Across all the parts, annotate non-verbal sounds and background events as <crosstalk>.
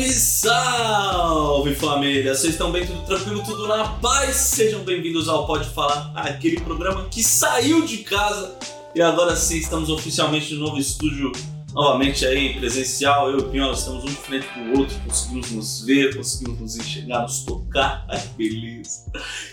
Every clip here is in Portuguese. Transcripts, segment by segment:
Salve, salve família! Vocês estão bem? Tudo tranquilo? Tudo na paz? Sejam bem-vindos ao Pode Falar, aquele programa que saiu de casa e agora sim estamos oficialmente no novo estúdio, novamente aí presencial. Eu e o Pinhola estamos um de frente pro outro, conseguimos nos ver, conseguimos nos enxergar, nos tocar. <laughs> Ai, beleza!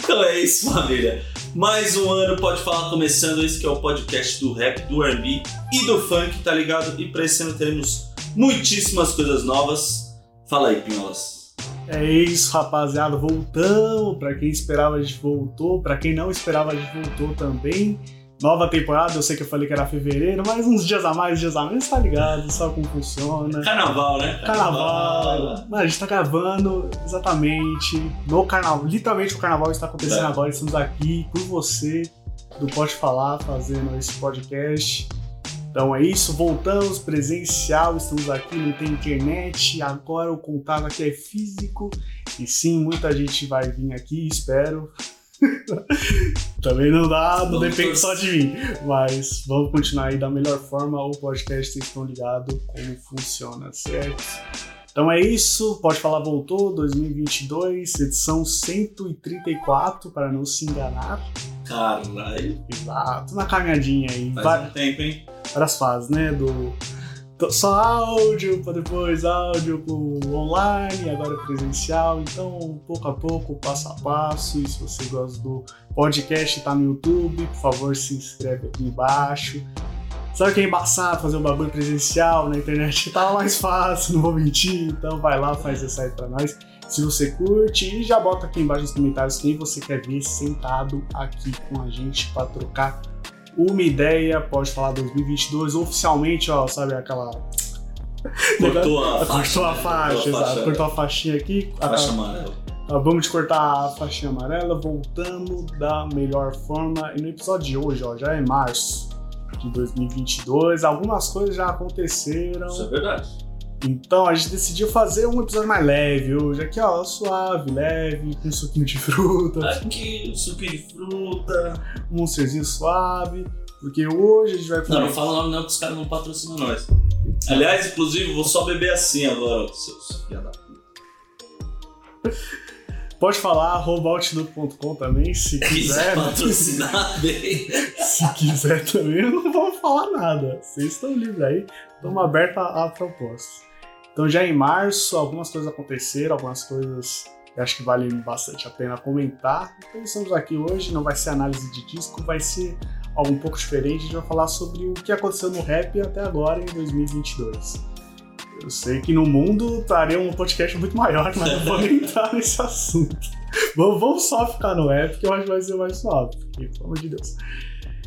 Então é isso, família. Mais um ano Pode Falar começando. Esse é o podcast do rap, do R&B e do funk, tá ligado? E para esse ano teremos muitíssimas coisas novas. Fala aí, Pinholas. É isso, rapaziada. Voltamos. Pra quem esperava, a gente voltou. Pra quem não esperava, a gente voltou também. Nova temporada, eu sei que eu falei que era fevereiro, mas uns dias a mais, dias a menos, tá ligado? Sabe como funciona. Carnaval, né? Carnaval. Mano, a gente tá gravando exatamente no carnaval. Literalmente o carnaval está acontecendo É. agora. Estamos aqui por você, do Pode Falar, fazendo esse podcast. Então é isso, voltamos presencial, estamos aqui, não tem internet, agora o contato aqui é físico. E sim, muita gente vai vir aqui, espero. <laughs> Também não dá, não Vamos depende só de mim. Mas vamos continuar aí da melhor forma. O podcast vocês estão ligados como funciona, certo? Então é isso, pode falar voltou, 2022, edição 134, para não se enganar. Caralho, Exato, na caminhadinha aí. faz Vai- um tempo, hein? várias fases, né? Do só áudio, para depois áudio pro online, agora presencial. Então, pouco a pouco, passo a passo. E se você gosta do podcast, tá no YouTube, por favor, se inscreve aqui embaixo. Sabe que é embaçado fazer um bagulho presencial na internet? Tá mais fácil, não vou mentir. Então vai lá, faz esse aí pra nós. Se você curte, e já bota aqui embaixo nos comentários quem você quer ver sentado aqui com a gente para trocar uma ideia, pode falar 2022 oficialmente, ó, sabe aquela <laughs> Cortou a Cortou faixa. a né? faixa, Cortou a exato. faixa. Cortou a faixinha aqui. Faixa amarela. Acabamos de cortar a faixinha amarela, voltando da melhor forma. E no episódio de hoje, ó, já é março de 2022. Algumas coisas já aconteceram. Isso é verdade. Então a gente decidiu fazer um episódio mais leve hoje. Aqui, ó, suave, leve, com um suquinho de fruta, Aqui, suquinho de fruta. um monsterzinho suave. Porque hoje a gente vai Não, não fala o nome não, que os caras não patrocinam nós. Aliás, inclusive, vou só beber assim agora, seus filha da puta. Pode falar, arroba outlook.com também, se <laughs> Quiser patrocinar <laughs> bem. Se quiser também, eu não vou falar nada. Vocês estão livres aí, estamos abertos a, a propostas. Então, já em março, algumas coisas aconteceram, algumas coisas eu acho que valem bastante a pena comentar. Então, estamos aqui hoje, não vai ser análise de disco, vai ser algo um pouco diferente. A gente vai falar sobre o que aconteceu no rap até agora, em 2022. Eu sei que no mundo estaria um podcast muito maior, mas não vou nem <laughs> entrar nesse assunto. Vamos, só ficar no rap, que eu acho que vai ser mais suave, porque, pelo amor de Deus.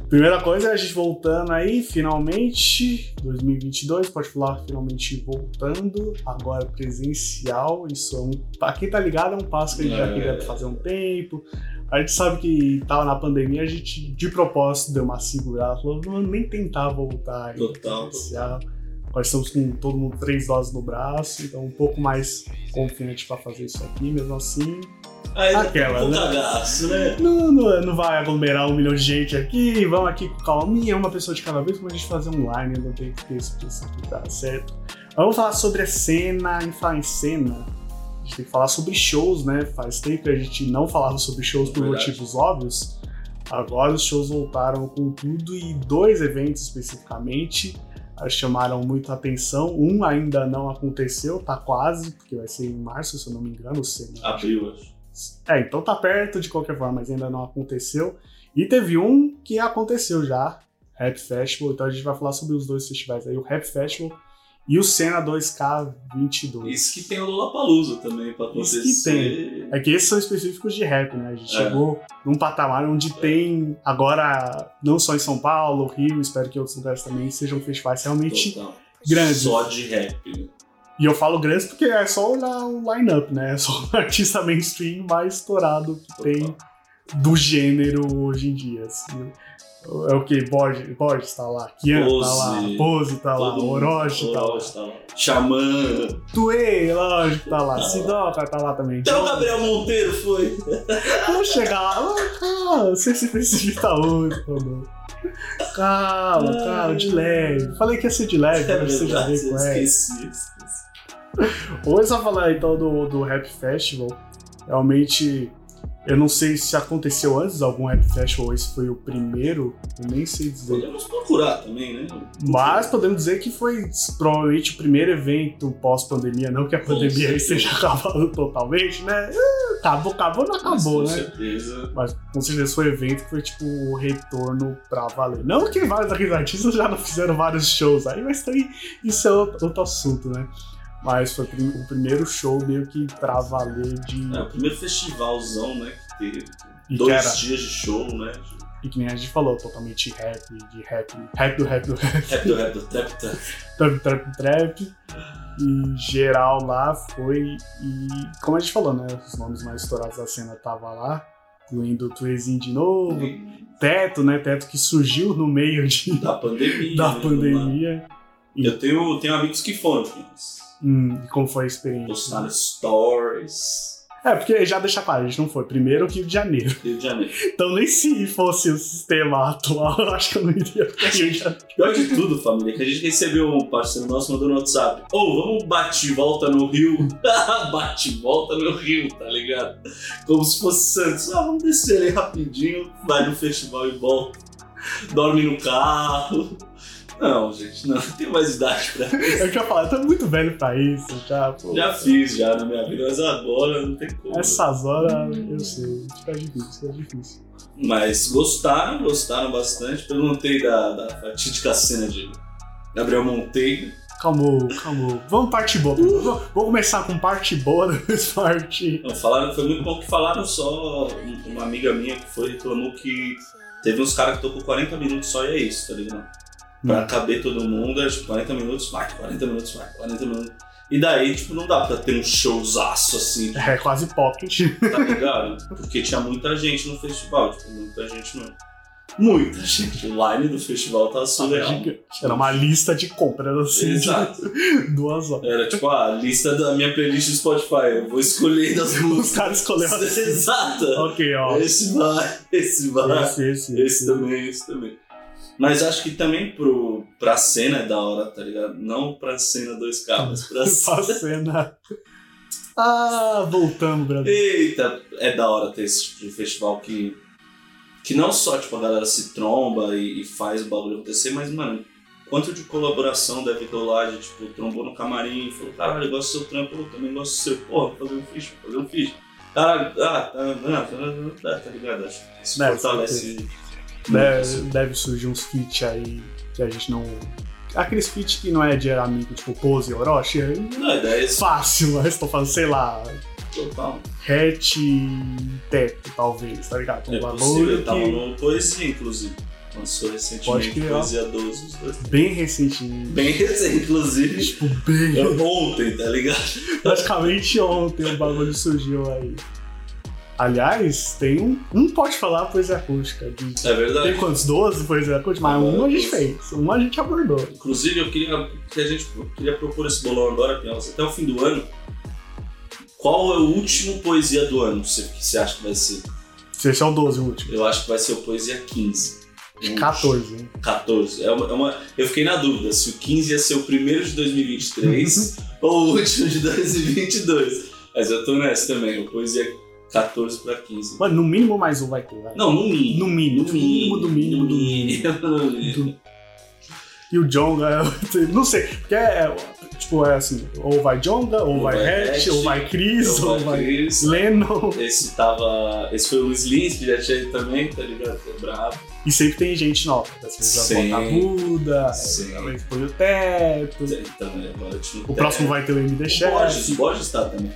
Primeira coisa é a gente voltando aí, finalmente, 2022, pode falar finalmente voltando, agora presencial, isso é um, pra quem tá ligado é um passo que a gente já É. queria fazer há um tempo, a gente sabe que tava na pandemia, a gente de propósito deu uma segurada, falou, vamos nem tentar voltar aí Total, presencial. Nós estamos com todo mundo três doses no braço, então um pouco mais confiante pra fazer isso aqui, mesmo assim, Aí, Aquela, um né? cagaço, né? não, não, não vai aglomerar um milhão de gente aqui, vamos aqui com calminha, uma pessoa de cada vez, como a gente fazer online, não tem que ter isso aqui, tá certo? Vamos falar sobre a cena, em falar em cena, a gente tem que falar sobre shows, né? Faz tempo que a gente não falava sobre shows por Verdade. motivos óbvios. Agora os shows voltaram com tudo e dois eventos especificamente chamaram muita atenção. Um ainda não aconteceu, tá quase, porque vai ser em março, se eu não me engano, o Cena. Abriu, acho. É, então tá perto de qualquer forma, mas ainda não aconteceu. E teve um que aconteceu já, Rap Festival. Então a gente vai falar sobre os dois festivais aí, o Rap Festival e o Cena 2K22. Isso que tem o Lollapalooza também pra Isso acontecer. que tem. É que esses são específicos de rap, né? A gente É. chegou num patamar onde tem agora, não só em São Paulo, Rio, espero que outros lugares também sejam festivais realmente Total. Grandes. Só de rap. né? E eu falo grandes porque é só olhar o line-up, né? É só o <laughs> artista mainstream mais estourado que tem do gênero hoje em dia. assim. É o que? Borges, Borges tá lá, Kian tá lá, Pose. Pose tá lá, mundo- Orochi tá lá, Orochi tá lá. Xamã. Tuê, lógico, tá lá, Tá lá. Sidoca tá lá também. Até o Gabriel Monteiro foi. <laughs> Vamos chegar lá, ah, você se precipita hoje, falou. Calma, calma, de leve. Falei que ia ser de leve, É mas você já veio com essa. esqueci, esqueci. Ou só falar então do, do Rap Festival, realmente eu não sei se aconteceu antes algum Rap Festival, esse foi o primeiro, eu nem sei dizer. Podemos procurar também, né? Mas podemos dizer que foi provavelmente o primeiro evento pós-pandemia, não que a Com pandemia esteja <laughs> acabando totalmente, né? Ah, Acabou, acabou, não Mas acabou, com né? certeza. Mas com certeza foi um evento que foi tipo o retorno pra valer. Não que vários daqueles artistas já não fizeram vários shows aí, mas também isso é outro, outro assunto, né? Mas foi o primeiro show meio que pra valer de. É o primeiro festivalzão, né? Que teve. E que Dois dias de show, né? E que nem a gente falou, totalmente rap, de rap, rap do rap do rap, Rap do rap do trap trap. trap, trap, trap. E geral lá foi. E como a gente falou, né? Os nomes mais estourados da cena tava lá, incluindo o Tuezinho de novo, Teto, né? Teto que surgiu no meio de, Da pandemia. <laughs> da né, pandemia. Eu tenho, tenho amigos que foram, filhos. Hum, e como foi a experiência? Postaram stories. É, porque já deixa claro, a gente não foi. Primeiro Rio de Janeiro. Rio de Janeiro. <laughs> Então nem se fosse o sistema atual, eu acho que eu não iria pra Rio de Janeiro. Pior de tudo, família, que a gente recebeu um parceiro nosso mandou no WhatsApp. Ô, vamos bate volta no Rio. <laughs> bate volta no Rio, tá ligado? Como se fosse Santos. Ah, vamos descer ali rapidinho, vai no festival e volta. Dorme no carro. Não, gente, não, <laughs> não tenho mais idade pra isso. Eu já falei, eu tô muito velho pra isso. Já, pô, Já fiz já na minha vida, mas agora não tem como. Essas horas, eu sei, fica difícil, fica difícil. Mas gostaram, gostaram bastante. Perguntei da, da fatídica cena de Gabriel Monteiro. Calmou, calmou. Vamos parte boa. primeiro. Vamos, vamos começar com parte boa, depois <laughs> parte. Não, falaram, foi muito bom que falaram só. um- Uma amiga minha que foi reclamou que teve uns caras que tocou 40 minutos só e é isso, tá ligado? Pra caber todo mundo, é tipo 40 minutos, vai, 40 minutos, vai, 40 minutos. E daí, tipo, não dá pra ter um showzaço assim, É quase pocket. tá ligado? Porque tinha muita gente no festival, tipo, muita gente não. Muita gente. O line do festival tá surreal. Gigante. Era uma lista de compras assim, Exato. <laughs> duas horas. Era tipo a lista da minha playlist do Spotify. Eu vou escolher das <laughs> Os músicas. caras escolheram assim. Exato. Ok, ó. Esse vai, esse vai. Esse, esse, Esse também, esse também. Mas acho que também pro, pra cena é da hora, tá ligado? Não pra cena 2K, mas pra Pra cena. Ah, voltamos, Brasil. Eita, é da hora ter esse tipo de festival que. Que não só tipo, a galera se tromba e, e faz o bagulho acontecer, mas, mano, quanto de colaboração deve rolar de tipo, trombou no camarim e falou, caralho, eu gosto do seu trampo, eu também gosto do seu, porra, fazer um ficha, fazer um ficha. Caralho, ah, tá, ah, tá, tá, tá, tá ligado? Acho que isso fortalece. Muito, Deve, deve surgir uns feats aí que a gente não. Aqueles feats que não é de amigo, tipo Pose e Orochi, é Não, é fácil, mas tô falando, sei lá, total. hatch e teto, talvez, tá ligado? Um É possível, eu tava que no Poesia, inclusive. Lançou recentemente. Poesia 12, os dois. bem recentemente. Bem recente, inclusive. Tipo, bem. Ontem, tá ligado? <laughs> Praticamente ontem o bagulho surgiu aí. Aliás, tem um. Um pode falar poesia acústica. De, É verdade. tem quantos? 12 poesia acústica? Mas um a gente fez. Um a gente abordou. Inclusive, eu queria que a gente queria propor esse bolão agora, Pinholas, até o fim do ano. Qual é o último poesia do ano você- que você acha que vai ser? Esse é o 12, o último. Eu acho que vai ser o Poesia 15. Um- 14, hein? 14. É uma, é uma- eu fiquei na dúvida se o 15 ia ser o primeiro de 2023 <laughs> ou o último de 2022. Mas eu tô nessa também, o Poesia 14 pra 15. Mano, no mínimo mais um vai ter, vai. Não, no mínimo. No mínimo, no mínimo, do mínimo, No mínimo. No mínimo. E o Jonga, <laughs> não sei, porque é, tipo, é assim, ou vai Jonga, ou, Ou vai Hatch, ou vai Chris, ou vai Chris. Lennon. Esse tava. Esse foi o Luiz Lins, que já tinha ido também, tá ligado? É brabo. E sempre tem gente nova. Às vezes Sim. vai botar Buda, põe o teto. Também, agora tinha O próximo vai ter o MD O Borges, Chef. o Borges tá também.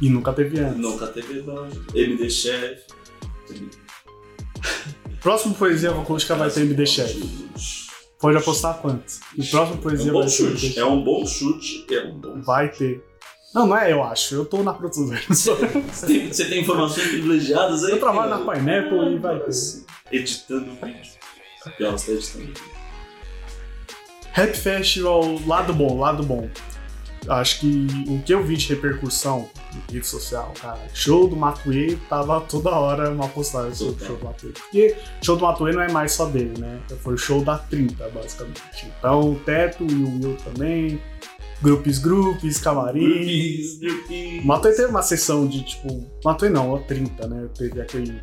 E nunca teve antes. Nunca teve Borges. MD Chef. Próximo poesia colocar vai ter MD Chef. Pode apostar quanto? O próximo É poesia um bom vai ter. chute. É um bom chute. É um bom. Vai ter. Não, não é eu acho. Eu tô na produção. <laughs> Você tem, você tem informações privilegiadas aí? Eu trabalho na? Pineapple e vai ter. Editando vídeo. Pior, você tá editando vídeo. Rap Festival, lado bom, lado bom. Acho que o que eu vi de repercussão em rede social, cara, show do Matuê tava toda hora uma postagem sobre o show do Matuê. Porque show do Matuê não é mais só dele, né? Foi o show da 30, basicamente. Então, o Teto e o Will também, grupos, grupos. O Matuê teve uma sessão de tipo. Matuê não, o 30, né? Teve aquele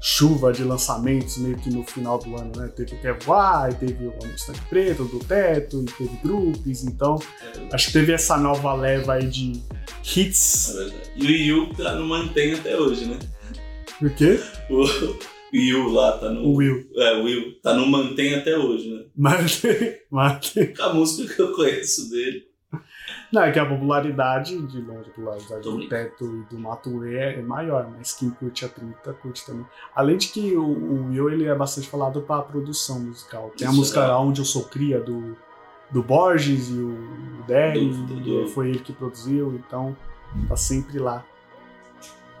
chuva de lançamentos meio que no final do ano, né? Teve o Kevoy, teve o Mustang Preto, do Teto, e teve grupos, então É acho que teve essa nova leva aí de É hits. verdade. E o Yu tá no mantém até hoje, né? O quê? O, Yu lá tá no. O Will. É, o Will tá no mantém até hoje, né? Mas, <laughs> mas A música que eu conheço dele. Não, é que a popularidade, de longe, a popularidade Tô do. Teto e do Matuê é maior, mas quem curte a 30 curte também. Além de que o, o Will ele é bastante falado pra produção musical. Tem a Isso, música é. lá onde eu sou cria do, do Borges e o Derry, foi ele que produziu, então tá sempre lá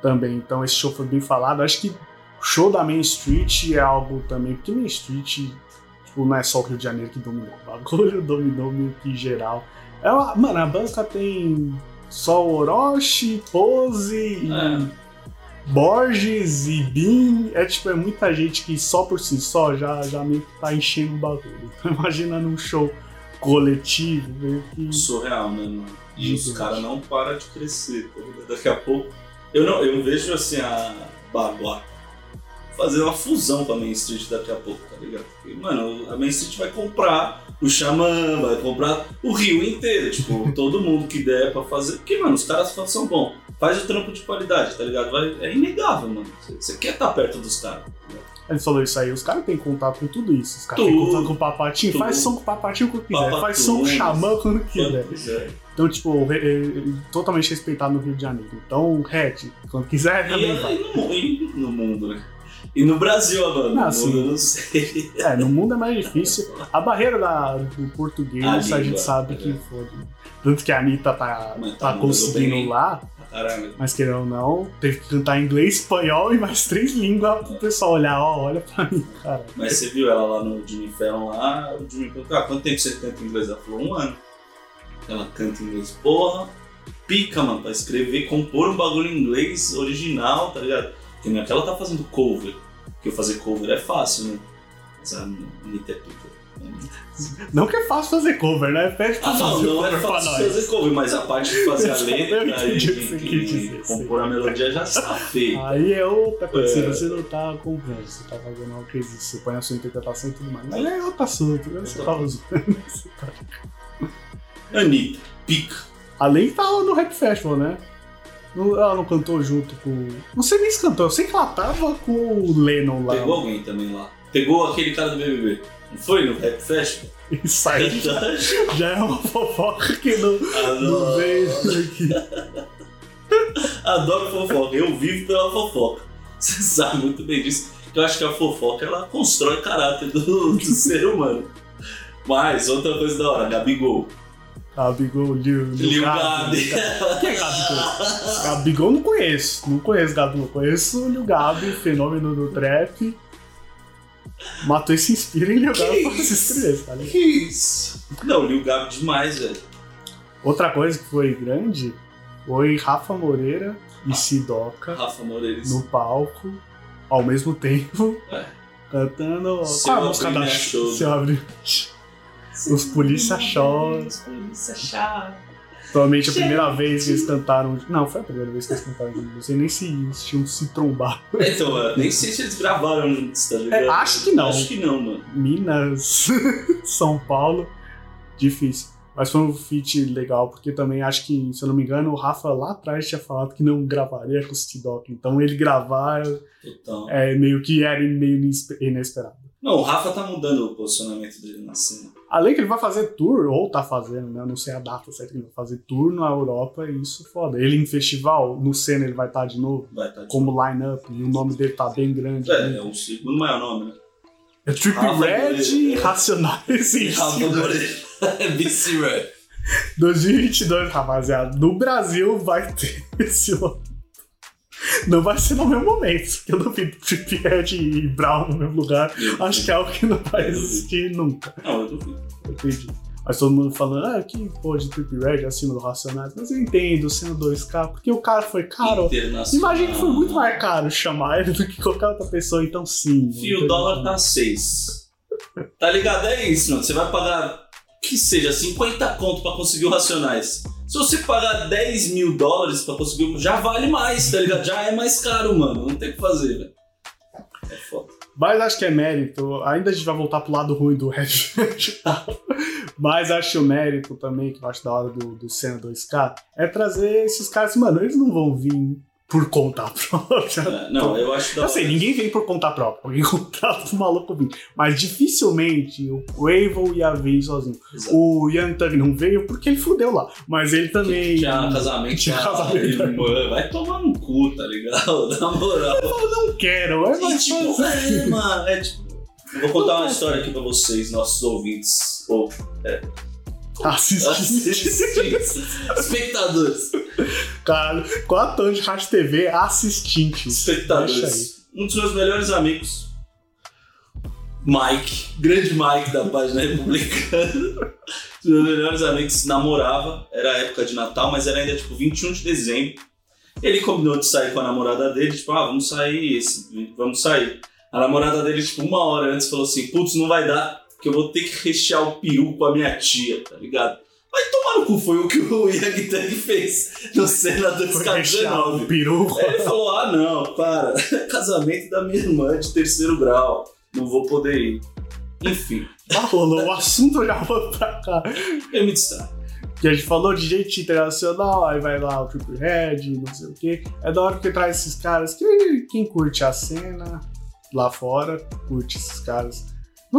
também. Então esse show foi bem falado. Acho que o show da Main Street é algo também, porque Main Street tipo, não é só o Rio de Janeiro que dominou, o bagulho <laughs> dominou meio que geral. É uma- mano, a banca tem só Orochi, Pose É. Borges e Bin. É tipo, é muita gente que só por si só já, já meio que tá enchendo o bagulho. <laughs> Então, imagina num show coletivo, meio que. surreal, né, mano? E os caras não param de crescer. pô. Daqui a pouco. Eu não eu vejo assim a Bagua fazer uma fusão com a Main Street daqui a pouco, tá ligado? Porque, mano, a Main Street vai comprar o Xamã, vai comprar o Rio inteiro, tipo, todo mundo que der pra fazer. Porque, mano, os caras são bons. Faz o trampo de qualidade, tá ligado? Vai, é inegável, mano. Você- quer estar perto dos caras. tá? Ele falou isso aí, os caras têm contato com tudo isso. Os caras têm contato com o papatinho, Tudo. faz som com o papatinho quando quiser, faz som com o xamã quando quiser. Quiser. Então, tipo, é, totalmente respeitado no Rio de Janeiro. Então, Red, quando quiser, E, também vai. e no, e no mundo, né? E no Brasil, mano. Ah, no mundo, não sei. É, no mundo é mais difícil. A barreira da, do português, A a, gente língua, sabe é. que fode. Tanto que a Anitta tá, Mas tá tá conseguindo lá, Caramba. mas querendo ou não, teve que cantar inglês, espanhol e mais três línguas pro pessoal olhar, ó, olha pra mim, cara. Mas você viu ela lá no Jimmy Fallon lá, o Jimmy perguntou, ah, quanto tempo você canta inglês? Ela falou, um ano. Ela canta inglês, porra, pica, mano, pra escrever, compor um bagulho em inglês original, tá ligado? Porque não é que ela tá fazendo cover, porque fazer cover é fácil, né? Mas a Anitta é pica. Não que é fácil fazer cover, né? Pede pra Ah, não, não é fácil fazer cover, mas a parte de fazer a <laughs> letra e de dizer, compor a melodia já está <laughs> feita. Aí é outra coisa, É. você não tá comprando, você tá fazendo algo que existe, você põe a sua interpretação e tudo mais. Mas é outro assunto, né? Você tava tá- <laughs> Anitta, pica. Além que tava no Rap Festival, né? Ela não cantou junto com. Não sei nem se cantou, eu sei que ela tava com o Lennon lá. Pegou alguém também lá. Pegou aquele cara do BBB. Não foi no Rap Festival? Isso aí <laughs> já é uma fofoca que não, não veio aqui. <laughs> adoro fofoca. Eu vivo pela fofoca. Você sabe muito bem disso. Eu acho que a fofoca ela constrói o caráter do, do ser humano. Mas, outra coisa da hora, Gabigol. Gabigol, Lil, Lil Gabi. <laughs> Quem é Gabigol? Gabigol não conheço. Não conheço Gabigol. Conheço o Lil Gabi, fenômeno do trap. Matou e se inspira em Lil Que Gabi pra se inscrever, tá ligado? Que isso? Não, Lil Gabi demais, velho. Outra coisa que foi grande foi Rafa Moreira e Sidoca Rafa Moreira. no palco ao mesmo tempo. É. Cantando. Seu Qual a música da Minha Show. Os polícia choram. Os polícia choram. Provavelmente a primeira vez que eles cantaram. Não, foi a primeira vez que eles cantaram juntos. Não sei nem se eles tinham se trombado. <laughs> Então, eu nem sei se eles gravaram juntos, tá ligado? É, acho que não. Acho que não, mano. Minas, <laughs> São Paulo. Difícil. Mas foi um feat legal, porque também acho que, se eu não me engano, o Rafa lá atrás tinha falado que não gravaria com o Stidoc. Então ele gravar Total. é meio que era meio inespe- inesperado. Não, o Rafa tá mudando o posicionamento dele na cena. Além que ele vai fazer tour, ou tá fazendo, né? Eu não sei a data certa que ele vai fazer tour na Europa e isso é foda. Ele em festival, no Senna ele vai estar de novo, Vai estar como line-up, e o nome dele tá bem grande. É, né? é o segundo maior nome, né? É Trip Rafa Red e é. Racionais em Rafa. Moreira. BC Red. 2022, rapaziada. No Brasil vai ter esse ano. Não vai ser no mesmo momento. Eu duvido Trip Red e Brown no mesmo lugar. Acho que é algo que não vai existir nunca. Não, eu duvido. Entendi. Mas todo mundo falando, ah, que pô, de Trip Red acima do Racionais. Mas eu entendo, sendo 2K, porque o cara foi caro. Imagina que foi muito mais caro chamar ele do que qualquer outra pessoa, então sim. Fio, o dólar tá 6. Tá ligado? É isso, mano. Você vai pagar, que seja, 50 conto pra conseguir o Racionais. Se você pagar 10 mil dólares pra conseguir um, já vale mais, tá ligado? Já é mais caro, mano. Não tem o que fazer, velho. É foda. Mas acho que é mérito. Ainda a gente vai voltar pro lado ruim do Red tal. Mas acho mérito também, que eu acho da hora do, do Senna 2K, é trazer esses caras. Mano, eles não vão vir por conta <laughs> própria. É, não, eu acho Eu sei, hora. ninguém vem por conta própria. Alguém <laughs> contrata o maluco vir. Mas dificilmente o Quavo ia vir sozinho. Exato. O Young Thug não veio porque ele fudeu lá. Mas ele também. Tinha casamento, Tinha casamento. irmã. Vai tomar no cu, tá ligado? <laughs> Na moral. Eu não quero. É mais tipo, fácil. é, mano, é tipo. Eu vou contar uma história aqui pra vocês, nossos ouvintes. Ou Assistir. espectadores. Caralho, qual a de Rádio TV assistentes? Aí. Espectadores. Um dos meus melhores amigos, Mike, grande Mike da página republicana. Um dos meus melhores amigos namorava, era época de Natal, mas era ainda tipo 21 de dezembro. Ele combinou de sair com a namorada dele, tipo, ah, vamos sair, vamos sair. A namorada dele, tipo, uma hora antes falou assim: putz, não vai dar, que eu vou ter que rechear o peru com a minha tia, tá ligado? Vai tomar no cu, foi o que o Young Thug fez no Senna rechear 2019. o peru. Aí ele falou: ah, não, para, <laughs> casamento da minha irmã de terceiro grau, não vou poder ir. Enfim, Ah, rolou o assunto já foi pra cá. eu me distraio. Que a gente falou de gente internacional, aí vai lá o Triple Red, não sei o quê. É da hora porque traz esses caras que quem curte a cena lá fora, curte esses caras.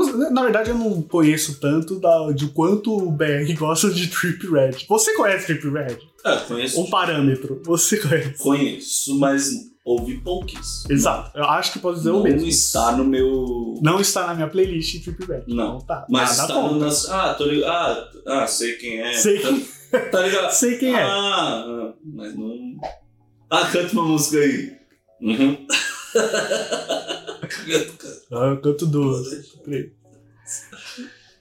Não- Na verdade, eu não conheço tanto da, de quanto o BR gosta de Trip Red. Você conhece Trip Red? Ah, conheço, Um parâmetro. Você conhece. conheço, mas ouvi pouquíssimo. Exato. Eu acho que posso dizer Não o mesmo. está no meu. Não está na minha playlist Trip Red. Não. tá. Mas Nada está nas... Ah, tô ligado. Ah, ah, sei quem é. Sei tá, quem- tá ligado? <laughs> Sei quem é. Ah, ah, mas não. Ah, canta uma música aí. Uhum. <laughs> Ah, Eu canto duas.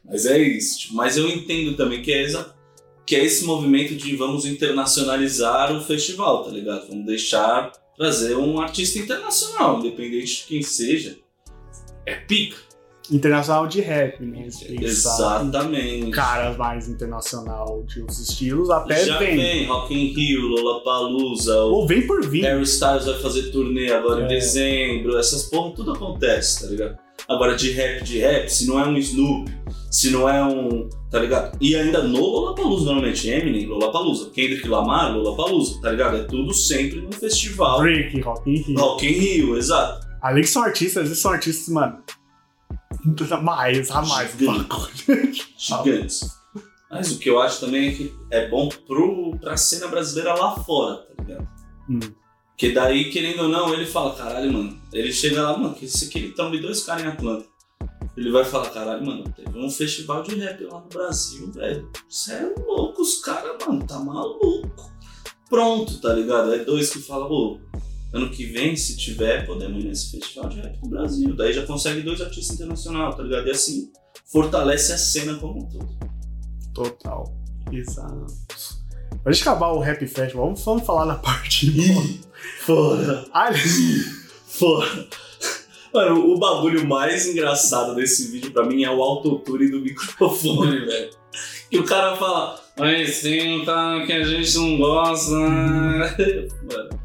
mas é isso. tipo, mas eu entendo também que é, exa... que é esse movimento de vamos internacionalizar o festival, tá ligado? Vamos deixar trazer um artista internacional, independente de quem seja. É pica. Internacional de rap, né? Em Exatamente. Caras mais internacional de outros estilos, até Já vem. vem Rock in Rio, Lollapalooza, Ou vem por vir. Harry Styles vai fazer turnê agora É. em dezembro, essas porra tudo acontece, tá ligado? Agora de rap, de rap, se não é um Snoop, se não é um, tá ligado? E ainda no Lollapalooza, normalmente, Eminem, Lollapalooza, Kendrick Lamar, Lollapalooza, tá ligado? É tudo sempre num festival. Drake, Rock in Rio. Rock in Rio, exato. Além que são artistas, eles são artistas, mano. Mais, a mais. Gigante. Gigantes. Mas o que eu acho também é que é bom pro, pra cena brasileira lá fora, tá ligado? Hum. Que daí, querendo ou não, ele fala, caralho, mano. Ele chega lá, mano, que esse aqui ele tromba dois caras em Atlanta. Ele vai falar, caralho, mano, teve um festival de rap lá no Brasil, velho. Você é louco, os caras, mano, tá maluco. Pronto, tá ligado? É dois que falam, ô, ano que vem, se tiver, podemos ir nesse festival de rap no Brasil. Daí já consegue dois artistas internacionais, tá ligado? E assim, fortalece a cena como um todo. Total. Exato. Pra gente acabar o Rap Festival, vamos, vamos falar na parte boa. Fora. Ali- Fora. Mano, o bagulho mais engraçado desse vídeo pra mim é o autotune do microfone, <laughs> velho. Que o cara fala, mas sim, tá, que a gente não gosta. <laughs> Mano,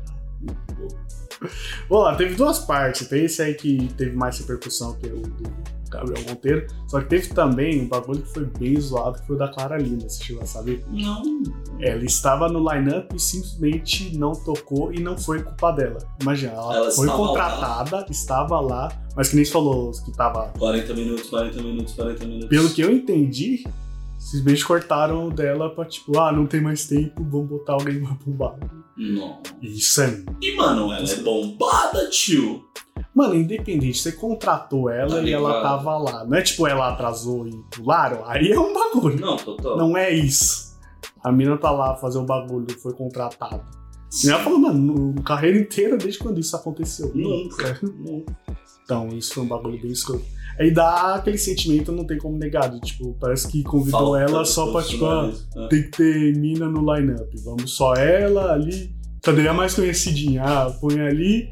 Vamos lá, teve duas partes. Tem esse aí que teve mais repercussão que o do Gabriel Monteiro. Só que teve também um bagulho que foi bem zoado, que foi o da Clara Lima, você chegou a saber? não. Ela estava no line-up e simplesmente não tocou e não foi culpa dela. Imagina, ela, Ela foi contratada, estava lá, mas que nem falou que estava. 40 minutos, 40 minutos, 40 minutos. Pelo que eu entendi, simplesmente cortaram dela pra tipo, ah, não tem mais tempo, vamos botar alguém mais bombado. Não. Isso é. E, mano, ela é bombada, tio. Mano, independente, você contratou ela Tá e ela tava lá. Não é tipo ela atrasou e pularam, aí é um bagulho. Não, total. Não é isso. A mina tá lá fazer o bagulho, foi contratada. E ela falou, mano, no carreira inteira, desde quando isso aconteceu? Nunca. Nunca. Então, isso foi um bagulho bem escroto. Aí dá aquele sentimento, não tem como negar. de, tipo, parece que convidou Falta ela só pra, tipo, ah. É. tem que ter mina no line-up. Vamos só ela ali. Cadê a mais conhecidinha? Ah, põe ali.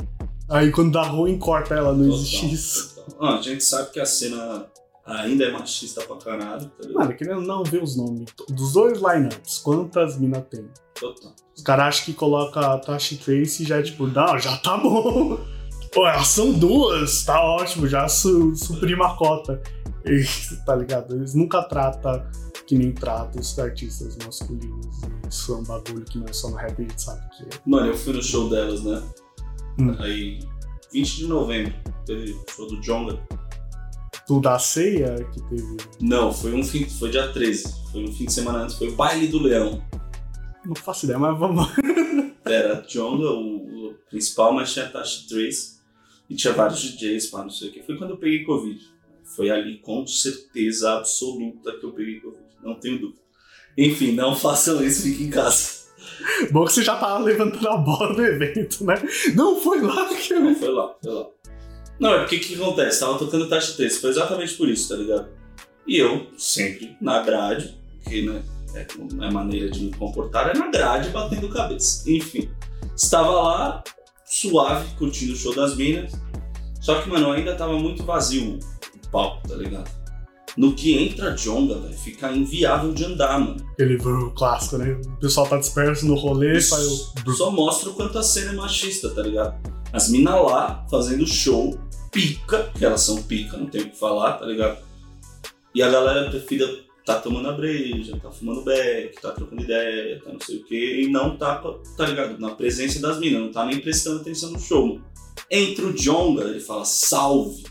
Aí quando dá ruim, corta ela. Não Total, existe isso. total. Ah, a gente sabe que a cena ainda é machista pra caralho, tá ligado? Mano, querendo não ver os nomes. Dos dois lineups, quantas minas tem? Total. Os caras acham que coloca a Tashi Trace e já é tipo, não, já tá bom. Pô, elas são duas, tá ótimo, já su suprima a cota. E, tá ligado? Eles nunca tratam que nem tratam os artistas masculinos. Isso é um bagulho que não é só no rap, a gente sabe que é. Mano, eu fui no show delas, né? Hum. Aí, 20 de novembro, teve o show do Jonga. Tu da ceia que teve. Não, foi um fim, foi dia 13. Foi um fim de semana antes, foi o Baile do Leão. Não faço ideia, mas vamos. Era Jonga, o, o principal, mas tinha Tashi Trace e tinha vários DJs, pá, não sei o que. Foi quando eu peguei Covid. Foi ali com certeza absoluta que eu peguei Covid. Não tenho dúvida. Enfim, não façam isso, fiquem em casa. <laughs> Bom que você já tava levantando a bola do evento, né? Não foi lá que eu. Não, foi lá, foi lá. Não, é porque o que acontece? Tava tocando Tashi Trace, foi exatamente por isso, tá ligado? E eu, sempre na grade, que né, é a maneira de me comportar, é na grade batendo cabeça. Enfim, estava lá, suave, curtindo o show das minas. Só que, mano, ainda tava muito vazio o palco, tá ligado? No que entra a Jonga, velho, fica inviável de andar, mano. Aquele brrr clássico, né? O pessoal tá disperso no rolê, sai o. Só mostra o quanto a cena é machista, tá ligado? As minas lá fazendo show, pica, que elas são pica, não tem o que falar, tá ligado? E a galera prefira tá tomando a breja, tá fumando beck, tá trocando ideia, tá não sei o que, e não tá, tá ligado? Na presença das minas, não tá nem prestando atenção no show. mano. Entra o Jonga, ele fala salve.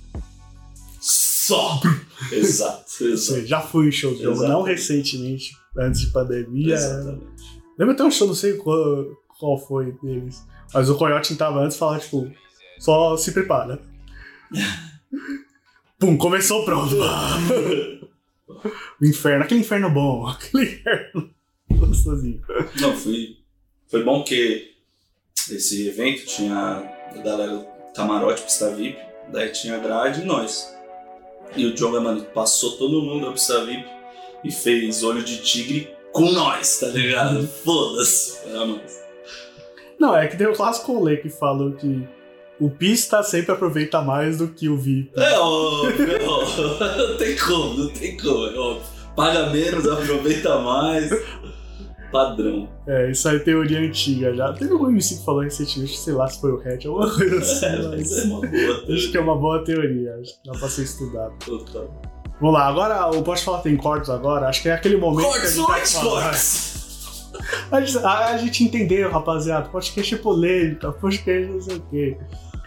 Só! <laughs> exato, exato. Já fui em show de jogo, não recentemente, antes de pandemia. Exatamente. Lembra até um show, não sei qual, qual foi deles. Mas o Coyote tava antes e falava, tipo, só se prepara. <laughs> Pum, começou pronto. <laughs> o inferno, aquele inferno bom, <laughs> aquele inferno gostosinho. Não, foi, foi bom que esse evento tinha a galera camarote, pista VIP, daí tinha grade e nós. E o Jonga, mano, passou todo mundo da pista VIP e fez olho de tigre com nós, tá ligado? Foda-se. Não, é que tem o clássico rolê que falou que o pista sempre aproveita mais do que o VIP. É óbvio, é óbvio. não tem como, não tem como, é óbvio. Paga menos, aproveita mais. Padrão. É, isso aí é teoria antiga já. Teve algum MC que falou recentemente, sei lá se foi o Red, alguma <laughs> coisa assim. É, mas é uma boa. <laughs> Acho que é uma boa teoria, acho que dá pra ser estudado. Total. Vamos lá, agora o Pode Falar tem cortes agora, acho que é aquele momento que a Cortes, gente vai cortes, falar. cortes. <laughs> A gente, a, a gente entendeu, rapaziada, podcast é polêmica, podcast não sei o quê.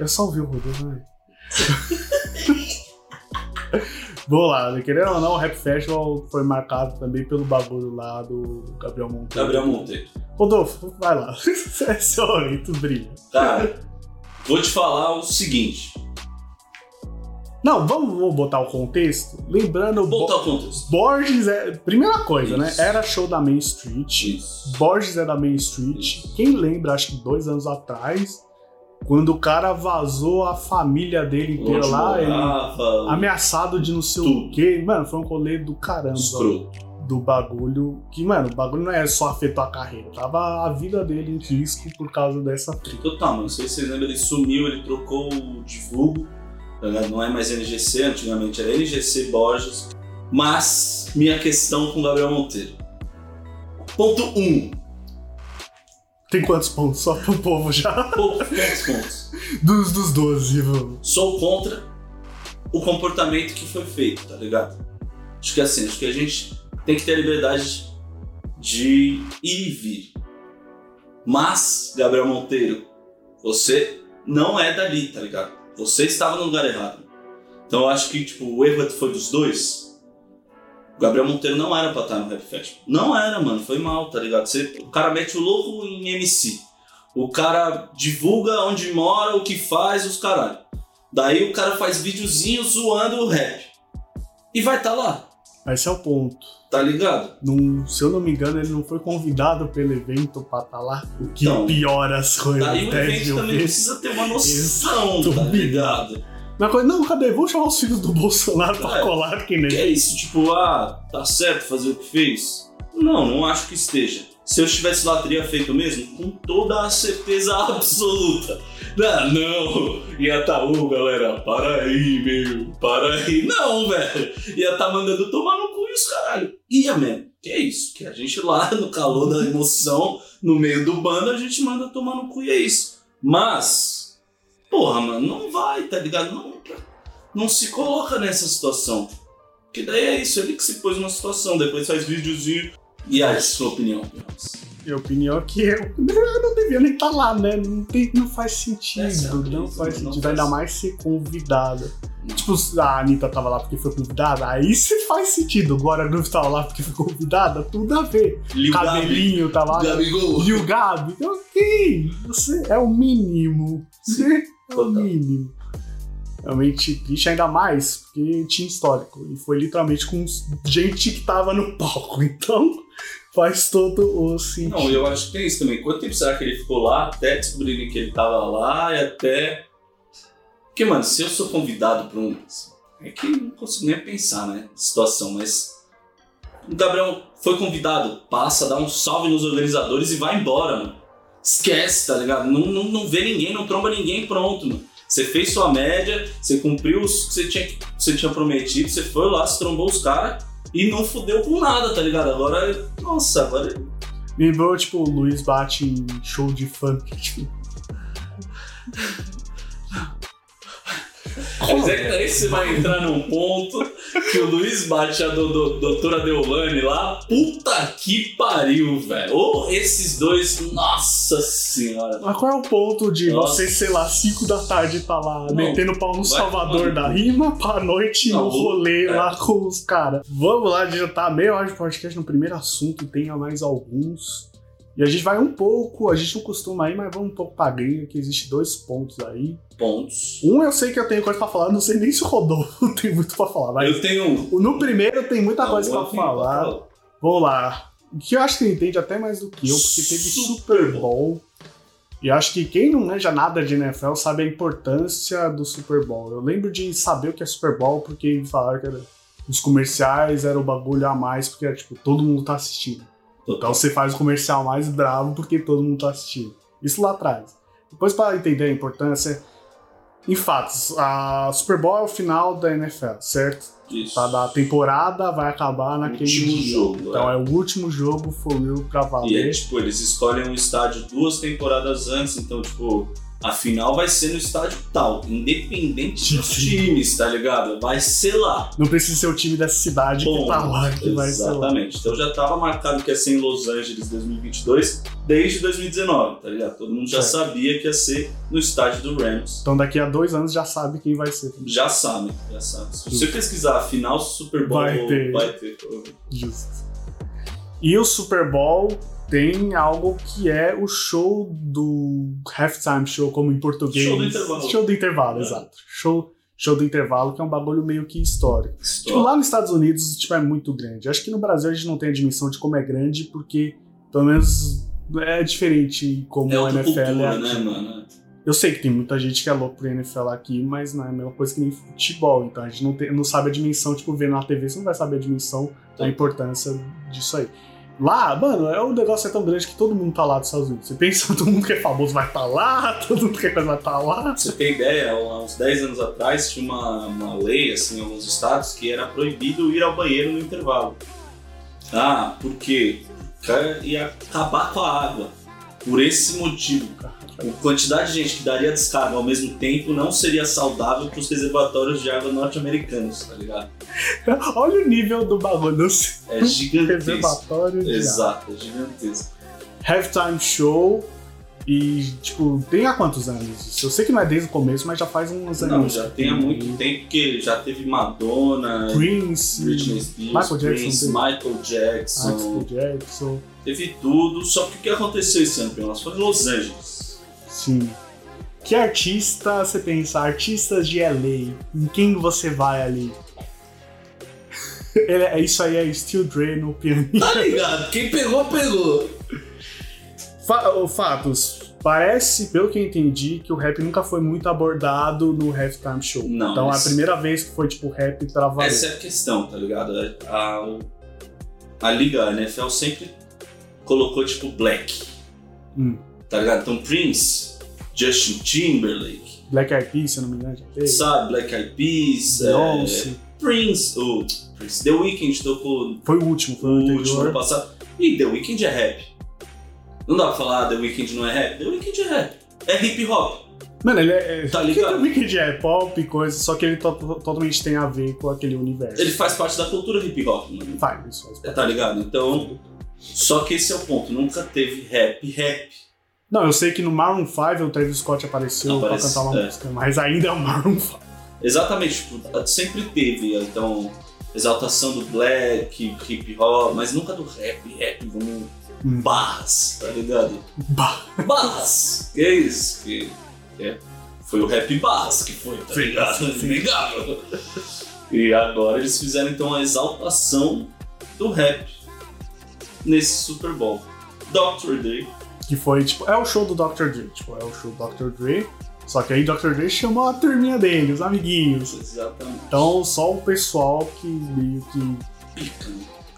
É só ouvir o Rodolfo, né? Vamos lá, né? querendo ou não, o Rap Festival foi marcado também pelo bagulho lá do Gabriel Monteiro. Gabriel Monteiro. Rodolfo, vai lá. é seu momento, brilha. Cara, vou te falar o seguinte. Não, vamos, vamos botar o contexto. Lembrando, Vou botar Bo- o contexto. Borges é. Primeira coisa, né? Isso. Era show da Main Street. Isso. Borges é da Main Street. Isso. Quem lembra, acho que dois anos atrás, quando o cara vazou a família dele inteira lá, ele morava, ameaçado de não sei o Tudo. quê. Mano, foi um rolê do caramba escroto. do bagulho. Que, mano, o bagulho não é só afetou a carreira, tava a vida dele em risco por causa dessa treta. Total, mano. Não sei se vocês lembram, ele sumiu, ele trocou o divulgo. tá? Não é mais NGC, antigamente era NGC Borges. Mas, minha questão com o Gabriel Monteiro. Ponto 1. Um, Tem quantos pontos? Só pro povo já. poucos pontos. Dos, dos 12, vamos. Sou contra o comportamento que foi feito, tá ligado? Acho que assim, acho que a gente tem que ter a liberdade de ir e vir. Mas, Gabriel Monteiro, você não é dali, tá ligado? Você estava no lugar errado. Então eu acho que tipo, o erro foi dos dois. Gabriel Monteiro não era pra estar no Rap Festival. Não era, mano. Foi mal, tá ligado? Você, o cara mete o louco em MC. O cara divulga onde mora, o que faz, os caralho. Daí o cara faz videozinho zoando o rap. E vai estar tá lá. Esse é o ponto. Tá ligado? Não, se eu não me engano, ele não foi convidado pelo evento pra estar tá lá. O que então, piora as coisas. Daí o evento também ver. precisa ter uma noção, Exato. tá ligado? Na coisa, não, cadê? Vamos chamar os filhos do Bolsonaro pra é, colar que nem. Que é isso, tipo, ah, tá certo fazer o que fez? Não, não acho que esteja. Se eu estivesse lá, teria feito mesmo? Com toda a certeza absoluta. Não, não, ia tá, ô galera, para aí, meu, para aí. Não, velho, ia tá mandando tomar no cu e os caralho. Ia mesmo, que é isso, que a gente lá no calor da emoção, no meio do bando, a gente manda tomar no cu e é isso. Mas, porra, mano, não vai, tá ligado? Não, não se coloca nessa situação. Que daí é isso, ele que se pôs numa situação, depois faz videozinho. E aí, sua opinião, Pianos? Minha opinião é que eu <laughs> não devia nem estar tá lá, né? Não, tem, não faz sentido. É, não faz sentido. Não ainda mais ser convidada. Tipo, a Anitta tava lá porque foi convidada, aí se faz sentido. Agora não estava lá porque foi convidada, tudo a ver. Liu Cabelinho Gabi. tava lá. Gabigol. E o Gabi. Ok, você é o mínimo. Você é o mínimo. Realmente triste ainda mais, porque tinha histórico. E foi literalmente com gente que tava no palco. <laughs> Então, faz todo o sentido. Não, eu acho que tem isso também. Quanto tempo será que ele ficou lá até descobrirem que ele tava lá e até. Porque, mano, se eu sou convidado pra um. É que não consigo nem pensar, né? Situação, mas. O Gabriel foi convidado, passa, dá um salve nos organizadores e vai embora, mano. Esquece, tá ligado? Não, não, não vê ninguém, não tromba ninguém, pronto, mano. Você fez sua média, você cumpriu o que você tinha, você tinha prometido, você foi lá, se trombou os caras e não fudeu com nada, tá ligado? Agora, nossa, agora. Me lembrou, tipo, o Luiz bate em show de funk, <laughs> tipo. Mas é que daí você vai entrar num ponto que o Luiz bate a do, do, doutora Deolane lá. Puta que pariu, velho. Ou esses dois, nossa senhora. Mas qual é o ponto de nossa. você, sei lá, 5 da tarde tá lá não, metendo pau no Salvador da rima pra noite não, no rolê é. lá com os caras? Vamos lá, já tá meia hora de podcast no primeiro assunto, tenha mais alguns. E a gente vai um pouco, a gente não costuma ir, mas vamos um pouco pra gringa, que existe dois pontos aí. Pontos. Um eu sei que eu tenho coisa pra falar, não sei nem se o Rodolfo <laughs> tem muito pra falar. Mas eu tenho um. No primeiro tem muita não, coisa pra falar. pra falar. Vamos lá. Que eu acho que ele entende até mais do que eu, porque teve Super Bowl. E acho que quem não manja nada de NFL sabe a importância do Super Bowl. Eu lembro de saber o que é Super Bowl porque falaram que era, os comerciais eram o bagulho a mais, porque era, tipo, todo mundo tá assistindo. Então você faz o comercial mais bravo porque todo mundo tá assistindo. Isso lá atrás. Depois, para entender a importância, em fatos, a Super Bowl é o final da NFL, certo? Isso. Tá, da temporada vai acabar naquele último jogo. Então é. é. o último jogo for real pra valer. E é tipo, eles escolhem um estádio duas temporadas antes, então, tipo, a final vai ser no estádio tal, independente dos times, tá ligado? Vai ser lá. Não precisa ser o time dessa cidade Bom, que tá lá que vai ser. Exatamente. Então já tava marcado que ia ser em Los Angeles 2022 desde 2019, tá ligado? Todo mundo já é. sabia que ia ser no estádio do Rams. Então daqui a dois anos já sabe quem vai ser. Já sabe, já sabe. Se você pesquisar a final Super Bowl, vai ter. Vai ter Justo. E o Super Bowl tem algo que é o show do halftime show, como em português. Show do intervalo. Show do intervalo, é. exato. Show, show do intervalo, que é um bagulho meio que histórico. Tipo, lá nos Estados Unidos, tipo, é muito grande. Acho que no Brasil a gente não tem a dimensão de como é grande, porque, pelo menos, é diferente como é a NFL cultura, é aqui. Né, mano? Eu sei que tem muita gente que é louco pro NFL aqui, mas não é a mesma coisa que nem futebol. Então a gente não, tem, não sabe a dimensão, tipo, vendo na TV, você não vai saber a dimensão, a importância disso aí. Lá, mano, é um negócio é tão grande que todo mundo tá lá dos Estados Unidos. Você pensa, <laughs> todo mundo que é famoso vai estar tá lá, <laughs> todo mundo que é coisa vai estar tá lá. Você tem ideia, uns 10 anos atrás tinha uma, uma lei, assim, em alguns estados, que era proibido ir ao banheiro no intervalo. Ah, por quê? Ia acabar com a água. Por esse motivo, cara. A quantidade de gente que daria descarga ao mesmo tempo não seria saudável para os reservatórios de água norte-americanos, tá ligado? <laughs> Olha o nível do bagulho. É gigantesco. Reservatório de Exato, é gigantesco. Halftime show. E, tipo, tem há quantos anos? Eu sei que não é desde o começo, mas já faz uns anos. Não, já tem há muito tempo que já teve Madonna, Prince, Britney Spears, Michael Prince, Jackson, Michael Jackson. Michael Jackson. Teve tudo, só que o que aconteceu esse ano, Elas foram em Los Angeles. Sim. Que artista, você pensa, artistas de LA, em quem você vai ali? Ele- é isso aí é Steel Dre no pianinho. Tá ligado? Quem pegou, pegou. Fa- fatos. Parece, pelo que eu entendi, que o rap nunca foi muito abordado no Halftime Show. Não, então é a primeira vez que foi tipo rap pra valer. Essa é a questão, tá ligado? A, o- a liga, a NFL sempre colocou tipo black. Hum. Tá ligado? Então Prince, Justin Timberlake, Black Eyed Peas, se eu não me engano, já teve. sabe? Black Eyed Peas, é, Beyoncé. Prince, o Prince, The Weeknd tocou Foi o último, foi o no último anterior. ano passado. E The Weeknd é rap. Não dá pra falar The Weeknd não é rap. The Weeknd é rap. É hip hop. Mano, ele é. é Tá ligado? O Weeknd é pop e coisa, só que ele to- totalmente tem a ver com aquele universo. Ele faz parte da cultura hip hop, mano. faz isso. Faz parte. Tá ligado? Então. Só que esse é o ponto. Nunca teve rap, rap. Não, eu sei que no Maroon 5 o Travis Scott apareceu Aparece, pra cantar uma é. música, mas ainda é o <laughs> Maroon 5. Exatamente, tipo, sempre teve, então, exaltação do black, hip hop, mas nunca do rap, rap, vamos. Barras, tá ligado? Bah. Barras! Que é isso? Que é, foi o rap Barras que foi, tá ligado? Inegável. E agora eles fizeram então a exaltação do rap nesse Super Bowl. Dr. Dre, Que foi, tipo, é o show do Dr. Dre. Tipo, é o show do Dr. Dre. Só que aí Dr. Dre chamou a turminha dele, os amiguinhos. exatamente. Então, só o pessoal que meio que.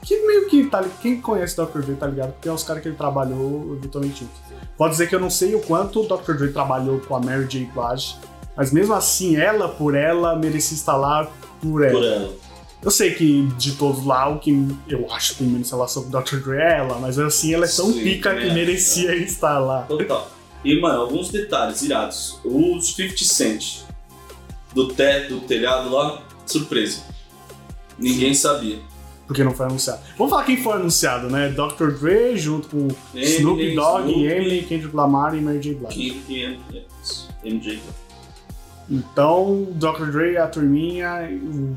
Que meio que tá Quem conhece Dr. Dre tá ligado? Porque é os caras que ele trabalhou eventualmente. Pode dizer que eu não sei o quanto o Dr. Dre trabalhou com a Mary J. Blige, mas mesmo assim, ela por ela merecia estar lá por ela. por ela. Eu sei que de todos lá, o que eu acho que tem menos relação com o Dr. Dre é ela, mas assim, ela é tão Sim, pica que é. merecia estar lá. Total. E, mano, alguns detalhes irados. Os 50 Cent do teto, do telhado lá, surpresa. Ninguém sabia. Porque não foi anunciado. Vamos falar quem foi anunciado, né? Dr. Dre junto com Snoop Dogg, Snoop, Eminem, Kendrick Lamar e Mary J. Blige. King, yes, MJ. Então, Dr. Dre, a turminha,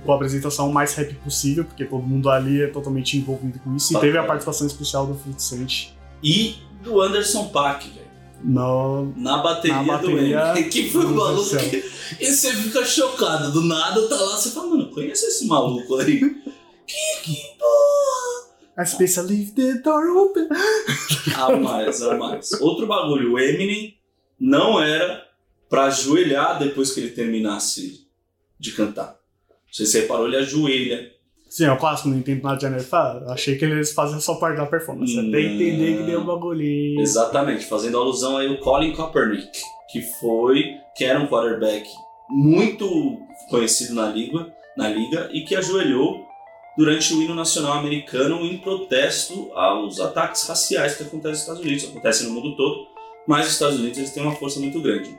com a apresentação mais rap possível, porque todo mundo ali é totalmente envolvido com isso. E teve a participação especial do 50 Cent E do Anderson Paak, velho. no... Na bateria, Na bateria do. Que foi um maluco que... E você fica chocado. Do nada tá lá, você fala, mano, conhece esse maluco aí? <laughs> que, que porra! A Space Leave the Door Open. <laughs> A mais, a mais. Outro bagulho, o Eminem não era pra ajoelhar depois que ele terminasse de cantar. Se você reparou, ele ajoelha. Sim, é o clássico, não entendo nada de NFL. Achei que eles faziam só parte da performance. Até Não. entender que deu um bagulhinho. Exatamente, fazendo alusão aí ao Colin Kaepernick, que foi, que era um quarterback muito conhecido na liga, na liga e que ajoelhou durante o hino nacional americano em protesto aos ataques raciais que acontecem nos Estados Unidos, acontecem no mundo todo, mas os Estados Unidos eles têm uma força muito grande.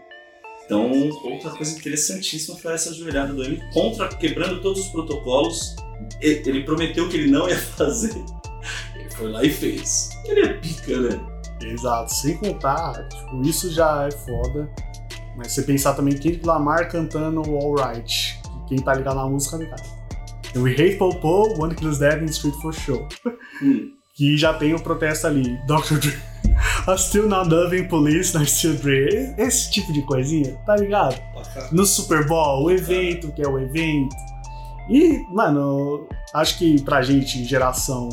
Então, outra coisa interessantíssima foi essa ajoelhada do Eminem, contra quebrando todos os protocolos. Ele prometeu que ele não ia fazer. Ele foi lá e fez. Ele é pica, né? Exato, sem contar, tipo, isso já é foda. Mas você pensar também Kendrick Lamar cantando Alright. que Quem tá ligado na música, ligado. Tem We Hate Popo, One Kills Dead in Street for Show. Hum. Que já tem o protesto ali. Dr. Dre. I still not loving police, I still Dre. Esse tipo de coisinha, tá ligado? No Super Bowl, o evento que é o evento. E, mano, acho que pra gente, geração,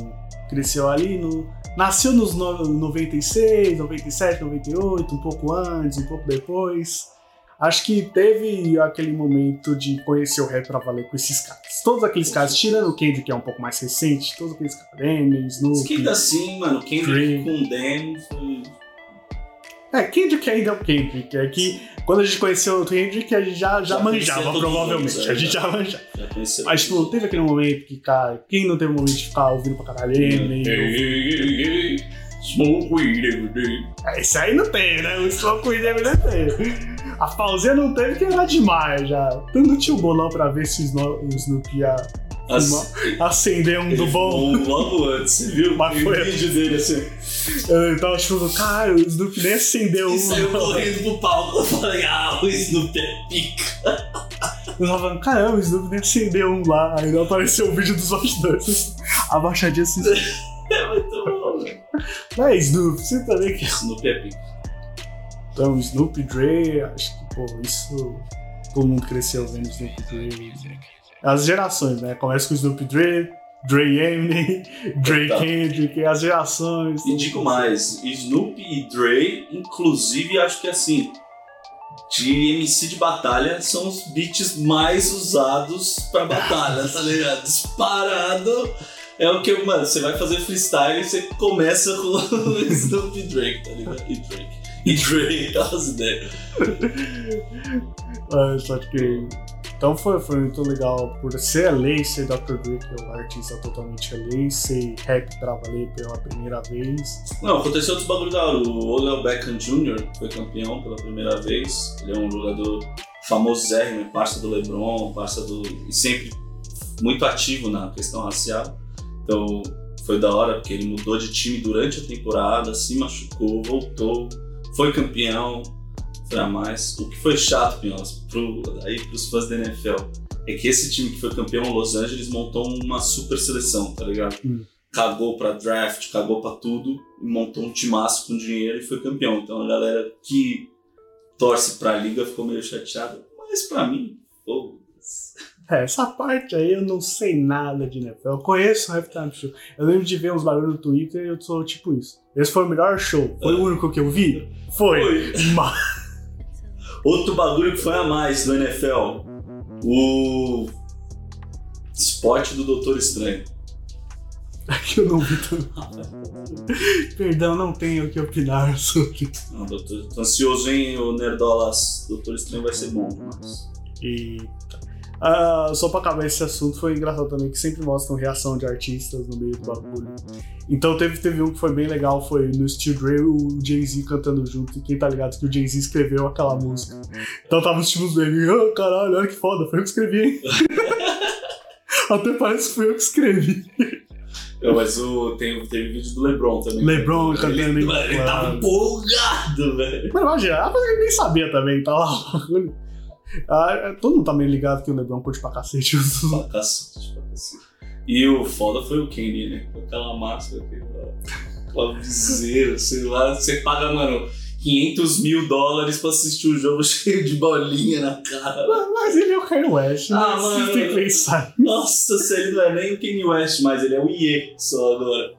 cresceu ali no. Nasceu nos no- 96, 97, 98, um pouco antes, um pouco depois. Acho que teve aquele momento de conhecer o rap pra valer com esses caras. Todos aqueles caras, tirando o Kendrick, que é um pouco mais recente, todos aqueles caras, que Snoop. ainda assim, mano, Kendrick com Dem foi. É, Kendrick ainda é o Kendrick. É que quando a gente conheceu o Kendrick, a gente já, já, Já manjava, provavelmente. é a gente já manjava. Já conheceu. Mas, tipo, teve aquele momento que, cara, quem não teve um momento de ficar ouvindo pra caralho Eminem? Hey, hey, hey, hey, Smoke weed every day. É, Isso aí não tem, né? O Smoke Weed não tem. A pausinha não teve, que era demais já. Tanto não tinha o bolão pra ver se o Sno- o Snoopy ia As- acender um do bom. fumou Logo antes, você viu? Mas foi- um vídeo dele assim. Eu tava tipo, cara, o Snoopy nem acendeu E um. saiu correndo pro palco. Eu falei, ah, o Snoop é pica. Eu tava falando, caramba, o Snoopy nem acendeu um lá. Aí apareceu o vídeo dos bastidores. Abaixadinha assim. <laughs> É muito bom, velho. Mas, Snoopy, você também que. Snoop é pica. Então, Snoop Dre, acho que, pô, isso. Todo mundo cresceu vendo Snoop Dre. As gerações, né? Começa com Snoop Dre, Dre Eminem, <laughs> Dre Total. Kendrick, as gerações. E digo mais, Snoop e Dre, inclusive, acho que assim, de MC de batalha, são os beats mais usados pra batalha, tá ligado? Disparado. É o que, mano, você vai fazer freestyle e você começa com <laughs> Snoop e Drake, tá ligado? E Drake. E Drake, aquelas ideias. Ah, só que. Então foi, foi muito legal por ser LA, ser Dr. Dre, que é um artista totalmente LA, ser rap pra valer pela primeira vez. Não, aconteceu outros bagulho da hora. O Odell Beckham Jr. foi campeão pela primeira vez. Ele é um jogador famosérrimo, parça do LeBron, parça do. e sempre muito ativo na questão racial. Então foi da hora, porque ele mudou de time durante a temporada, se machucou, voltou, foi campeão, foi a mais. O que foi chato, Pinholas, pro, aí pros fãs da NFL, é que esse time que foi campeão, Los Angeles, montou uma super seleção, tá ligado? Hum. Cagou pra draft, cagou pra tudo, montou um timaço com dinheiro e foi campeão. Então a galera que torce pra liga ficou meio chateada. Mas pra mim, foda-se. É, essa parte aí eu não sei nada de NFL. Eu conheço o Halftime Show. Eu lembro de ver uns barulhos no Twitter e eu sou tipo isso. Esse foi o melhor show. Foi o único que eu vi? Foi. Foi. Mas Outro bagulho que foi a mais do NFL. O esporte do Doutor Estranho. aqui eu não vi também. Perdão, não tenho o que opinar sobre. Não, doutor, tô ansioso, hein, o Nerdolas. Doutor Estranho vai ser bom, mas... E ah, só pra acabar esse assunto, foi engraçado também que sempre mostram reação de artistas no meio do bagulho. Então teve, teve um que foi bem legal, foi no Steel Dre o Jay-Z cantando junto. E quem tá ligado que o Jay-Z escreveu aquela música. Então tava os tipos dele, ah, caralho, olha que foda, foi eu que escrevi, hein? <laughs> Até parece que foi eu que escrevi. Não, mas o, tem, teve vídeo do LeBron também. LeBron ele, cantando ele, ele tava empolgado, velho. Mas imagina, ah, mas ele nem sabia também, tá lá o bagulho. Ah, todo mundo tá meio ligado que o LeBron curte pra cacete. Pra cacete, pra cacete. E o foda foi o Kenny, né? Com aquela máscara, aquela, aquela viseira, sei lá. Você paga, mano, 500 mil dólares pra assistir um jogo <laughs> cheio de bolinha na cara. Mas ele é o Kanye West, Ah, né? mano. Você tem que pensar. Nossa, se ele não é nem o Kanye West, mas ele é o Ye só agora.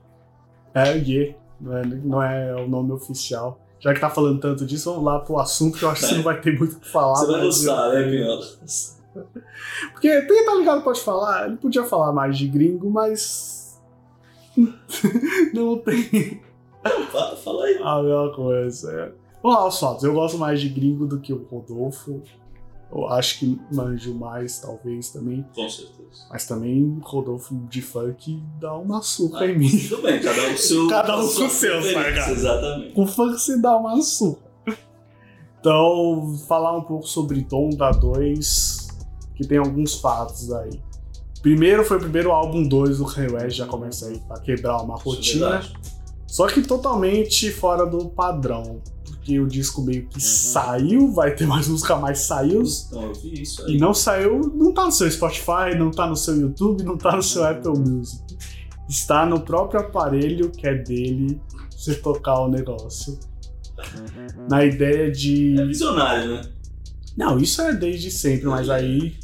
É o Ye, não é, não é o nome oficial. Já que tá falando tanto disso, vamos lá pro assunto que eu acho que você não vai ter muito o que falar. Você vai mas gostar, né, Pinhola? Porque quem tá ligado pode falar, ele podia falar mais de gringo, mas. <laughs> não tem fala aí. a mesma coisa. É. Vamos lá, os fatos. Eu gosto mais de gringo do que o Rodolfo. Eu acho que manjo mais, talvez, também. Com certeza. Mas também Rodolfo de funk dá uma açúcar Ah, em mim. Tudo bem, cada um seu. <laughs> Cada um com o seu, tá? Exatamente. Com funk você dá uma açúcar. Então, falar um pouco sobre Donda 2, que tem alguns fatos aí. Primeiro foi o primeiro álbum 2 do Kanye West, já começa aí pra quebrar uma é rotina. verdade. Só que totalmente fora do padrão. Porque o disco meio que saiu, vai ter mais música, mas saiu. Então, eu vi isso aí. E não saiu, não tá no seu Spotify, não tá no seu YouTube, não tá no seu Apple Music. Está no próprio aparelho que é dele, você tocar o negócio. Na ideia de. É visionário, né? Não, isso é desde sempre, mas aí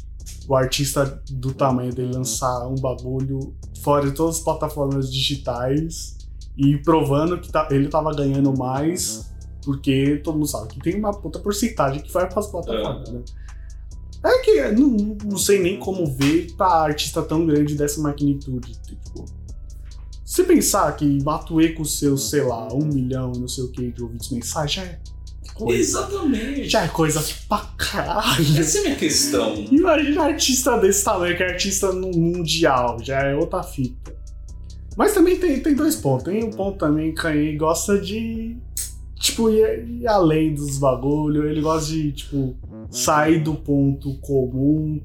o artista do tamanho dele lançar um bagulho fora de todas as plataformas digitais e provando que tá- ele tava ganhando mais, porque todo mundo sabe que tem uma puta porcentagem que vai pras plataformas, né? É que eu não, não sei nem como ver pra artista tão grande dessa magnitude. Tipo, se pensar que Matuê com seus, sei lá, um milhão, não sei o que, de ouvidos mensais, já é coisa Exatamente. já é coisa pra caralho. Essa é a minha questão. Imagina artista desse tamanho, que é artista no mundial, já é outra fita. Mas também tem, tem dois pontos. Tem um ponto também que gosta de. Tipo, ir, ir além dos bagulho. Ele gosta de, tipo, sair do ponto comum.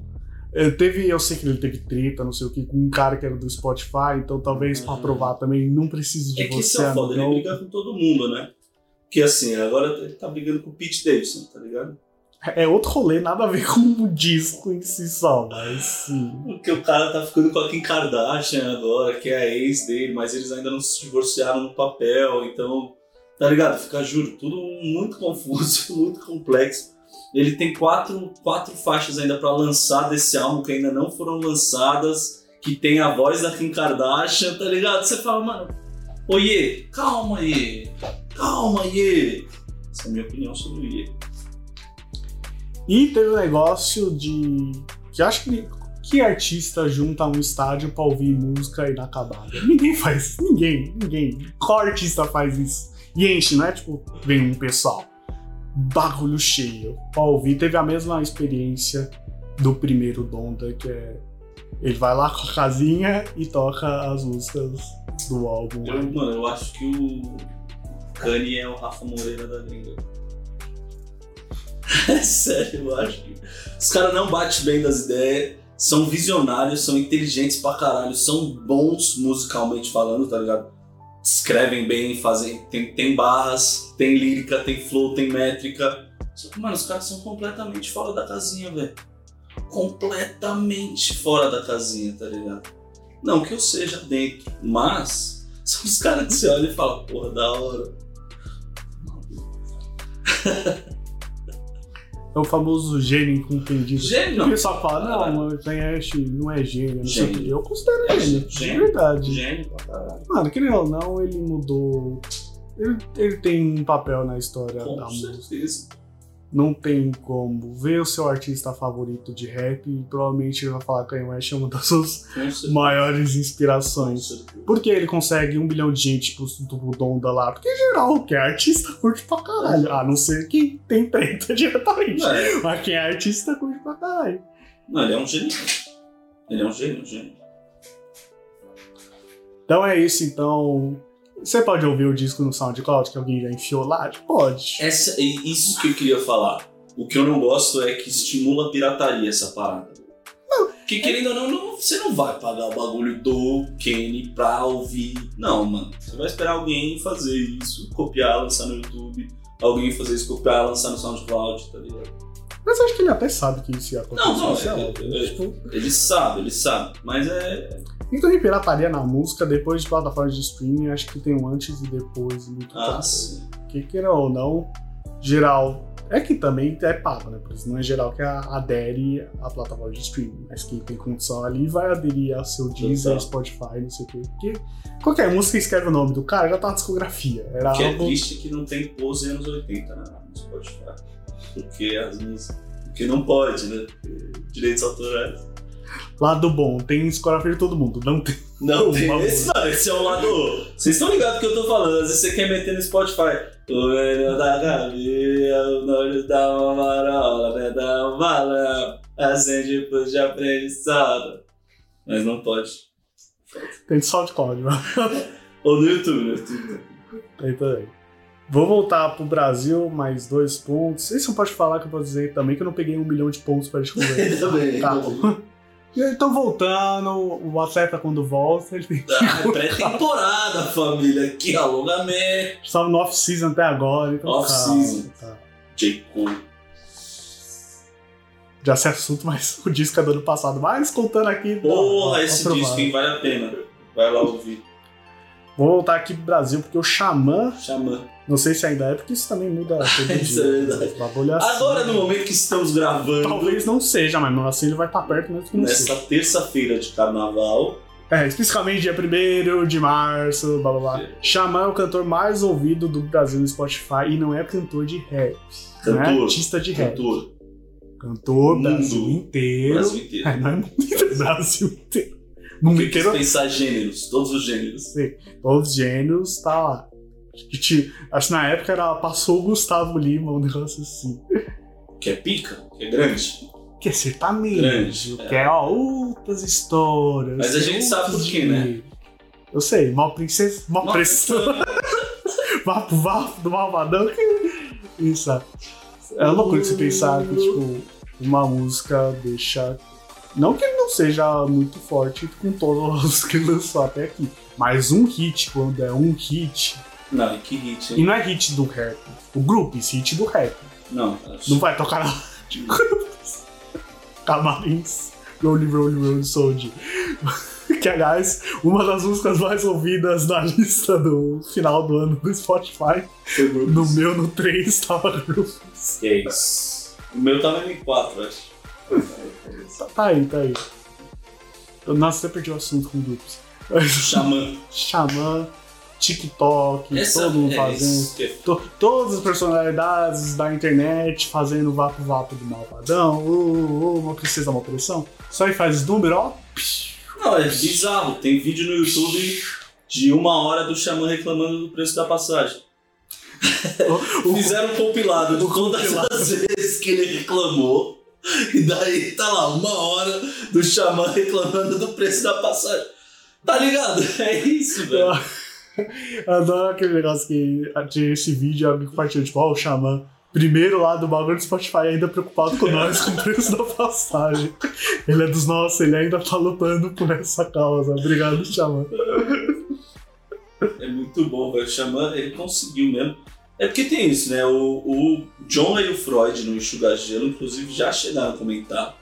Eh, Teve, eu sei que ele teve treta, não sei o que, com um cara que era do Spotify, então talvez pra Uhum. provar também não precisa de É que você, esse é foda, ele briga com todo mundo, né? Porque assim, agora ele tá brigando com o Pete Davidson, tá ligado? É outro rolê, nada a ver com o disco em si só, mas sim. Porque o cara tá ficando com a Kim Kardashian agora, que é a ex dele, mas eles ainda não se divorciaram no papel, então Tá ligado? Fica, juro, tudo muito confuso, <laughs> muito complexo. Ele tem quatro, quatro faixas ainda pra lançar desse álbum que ainda não foram lançadas, que tem a voz da Kim Kardashian, tá ligado? Você fala, mano, Ye, calma Ye, calma Ye. Essa é a minha opinião sobre o Ye. E teve um negócio de. que acho que. Que artista junta um estádio pra ouvir música inacabada? Ninguém faz. Ninguém, ninguém. Qual artista faz isso? E enche, não é tipo, vem um pessoal. Bagulho cheio. Pra ouvir. Teve a mesma experiência do primeiro Donda, que é. Ele vai lá com a casinha e toca as músicas do álbum. Eu, mano, eu acho que o Kanye é o Rafa Moreira da gringa. É <laughs> sério, eu acho que. Os caras não batem bem das ideias, são visionários, são inteligentes pra caralho, são bons musicalmente falando, tá ligado? Escrevem bem, fazem. Tem, tem barras, tem lírica, tem flow, tem métrica. Só que, mano, os caras são completamente fora da casinha, velho. Completamente fora da casinha, tá ligado? Não que eu seja dentro, mas <laughs> são os caras que você olha e fala, porra, da hora. É o famoso gênio incompreendido. Gênio, O pessoal fala, não, Kanye West não é gênio, não sei o. Eu considero É gênio, de gênio. verdade. Gênio pra caralho. Mano, querendo ou não, ele mudou. Ele, ele tem um papel na história Com da música. Não tem como ver o seu artista favorito de rap e provavelmente ele vai falar que Kanye West é uma das suas maiores inspirações. certeza. Por que ele consegue um bilhão de gente tipo, do Donda lá? Porque em geral, quem é artista curte pra caralho. A não ser quem tem treta <laughs> diretamente. É, Mas quem é artista curte pra caralho. não, ele é um gênio. Ele é um gênio, um gênio. Então é isso, então. Você pode ouvir o disco no SoundCloud que alguém já enfiou lá? Pode. Essa, isso que eu queria falar. O que eu não gosto é que estimula a pirataria essa parada. Que querendo ou não, não, você não vai pagar o bagulho do Kenny pra ouvir. Não, mano. Você vai esperar alguém fazer isso, copiar, lançar no YouTube. Alguém fazer isso, copiar, lançar no SoundCloud, tá ligado? Mas acho que ele até sabe que isso ia acontecer. Não, não, é- lá, é- tipo, Ele sabe, ele sabe. Mas é. Então, em pirataria na música, depois de plataformas de streaming, acho que tem um antes e depois muito Ah, sim. Que queira ou não, geral. É que também é pago, né? Por isso não é geral que adere à plataforma de streaming. Mas quem tem condição ali vai aderir ao seu Deezer, Total. Spotify, não sei o quê. Porque qualquer música escreve o nome do cara, já tá na discografia. Era que é algo. triste que não tem pose anos 80 né, no Spotify. <laughs> Porque as músicas. Porque não pode, né? Direitos autorais. Lado bom, tem discografia de todo mundo. Não tem. Não, <laughs> tem esse, mano, esse é o lado. Vocês estão ligados do que eu tô falando? Às vezes você quer meter no Spotify. O velho da Gabriel, o nome da uma marola, né? Da um balão. Acende pros de aprendizado. Mas não pode. Tem SoundCloud, mas Ou no YouTube, no YouTube. tem também. Vou voltar pro Brasil, mais dois pontos. Esse eu posso falar que eu posso dizer também que eu não peguei um milhão de pontos pra <laughs> gente conversar. Também. Calma. Então, voltando, o atleta quando volta, ele tem Ah, é pré-temporada, família. Que alongamento. Estava no off-season até agora, então. Off-season. tá. J. Cole. Já sei assunto, mas <laughs> o disco é do ano passado. Mas contando aqui. Porra, dá- esse disco, hein? Vale a pena. Vai lá ouvir. Vou voltar aqui pro Brasil, porque o Xamã, Xamã. não sei se ainda é, porque isso também muda <laughs> todo Isso dia. é verdade. O bagulho é assim. Agora, no momento que estamos gravando, Talvez não seja, mas mesmo assim ele vai estar perto mesmo que não nessa terça-feira de carnaval, É, especificamente dia 1 de março, blá blá blá. É. Xamã é o cantor mais ouvido do Brasil no Spotify e não é cantor de rap. Não é Cantor. artista de rap. cantor, Cantor. Brasil inteiro. Brasil inteiro. <laughs> É, não é <laughs> Brasil inteiro. Porque quis inteiro, pensar gêneros, todos os gêneros. todos os gênios, tá lá. Que ti- Acho que na época era passou o Gustavo Lima, um negócio assim. Que é pica, que é grande. Que é sertanejo, Grande, que é, ó, outras histórias. Mas a é gente sabe por quê, né? Eu sei, mal princesa, mal Mal pressão. Vapo, vapo do malvadão. Isso. É loucura você pensar que, tipo, uma música deixa. Não que ele não seja muito forte com todas as <laughs> que ele lançou até aqui. Mas um hit, quando é um hit. Não, e que hit, E hein? não é hit do rap. O grupo, esse hit do rap. Não, Não vai tocar na rádio. <laughs> Camarins. Rolling, rolling, rolling, soldier. Que, aliás, uma das músicas mais ouvidas na lista do final do ano do Spotify. No meu, no 3, tava Groupies. Que é isso. O meu tava em 4, acho. <laughs> Tá, tá aí, tá aí. Nossa, até perdi o assunto com. Mas, Xamã. <laughs> Xamã, TikTok, Essa todo mundo é fazendo. é To- todas as personalidades da internet fazendo vapo vapo do malvadão, ô, ô, ô, uma princesa, uma opressão. Só aí faz número, ó. Não, é bizarro. Tem vídeo no YouTube de uma hora do Xamã reclamando do preço da passagem. <laughs> O- o- <laughs> Fizeram um compilado de todas compilado. as vezes que ele reclamou. <laughs> E daí tá lá, uma hora do Xamã reclamando do preço da passagem. Tá ligado? <laughs> É isso, velho. <laughs> Adoro aquele negócio que tinha esse vídeo, alguém compartilhou, tipo, ó, o Xamã. Primeiro lá do bagulho do Spotify, ainda preocupado com nós, com o preço da passagem. Ele é dos nossos, ele ainda tá lutando por essa causa. Obrigado, Xamã. É muito bom, velho. O Xamã, ele conseguiu mesmo. É porque tem isso, né? O, o John e o Freud no Enxuga Gelo, inclusive, já chegaram a comentar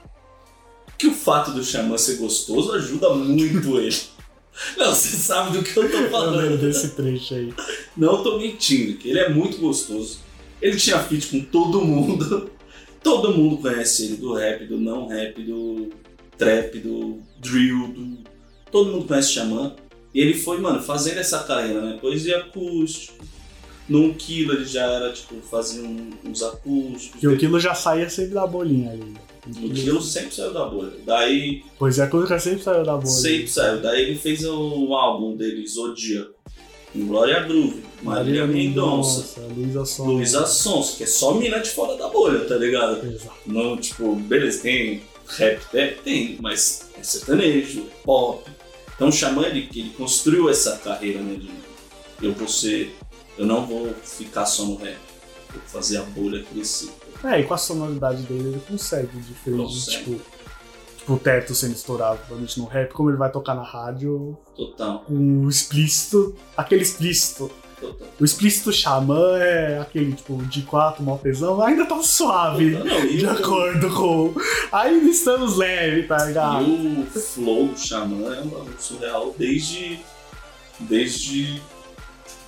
que o fato do Xamã ser gostoso ajuda muito ele. <laughs> Não, você sabe do que eu tô Eu falando. desse trecho aí. Não tô mentindo, que ele é muito gostoso. Ele tinha feat com todo mundo. <laughs> Todo mundo conhece ele, do rap, do não rap, do trap, do drill, do... Todo mundo conhece o Xamã. E ele foi, mano, fazendo essa carreira, né? Poesia acústico. No Kilo ele já era, tipo, fazia um- uns acústicos. Que o quilo já saía sempre da bolinha ali. No Kilo sempre saiu da bolha. Daí Pois é, a coisa sempre saiu da bolha. sempre saiu. Daí ele fez o álbum dele, Zodíaco. Glória Groove, Marília Mendonça. Luísa Sonza. Luísa Sons, que é só mina de fora da bolha, tá ligado? Exato. Não, tipo, beleza, tem rap, é, tem, mas é sertanejo, é pop. Então o Xamã, ele, ele construiu essa carreira, né, de eu vou ser, eu não vou ficar só no rap, vou fazer a bolha crescer. É, e com a sonoridade dele ele consegue, diferente de, Consegue. tipo, tipo, o teto sendo estourado, provavelmente no rap, como ele vai tocar na rádio Total, o explícito, aquele explícito. total. O explícito xamã é aquele, tipo, de quatro, mal pesão, ainda tá suave. Total. Não, De acordo com. Ainda estamos leve, tá ligado? E o flow do Xamã é um bagulho surreal desde. Desde.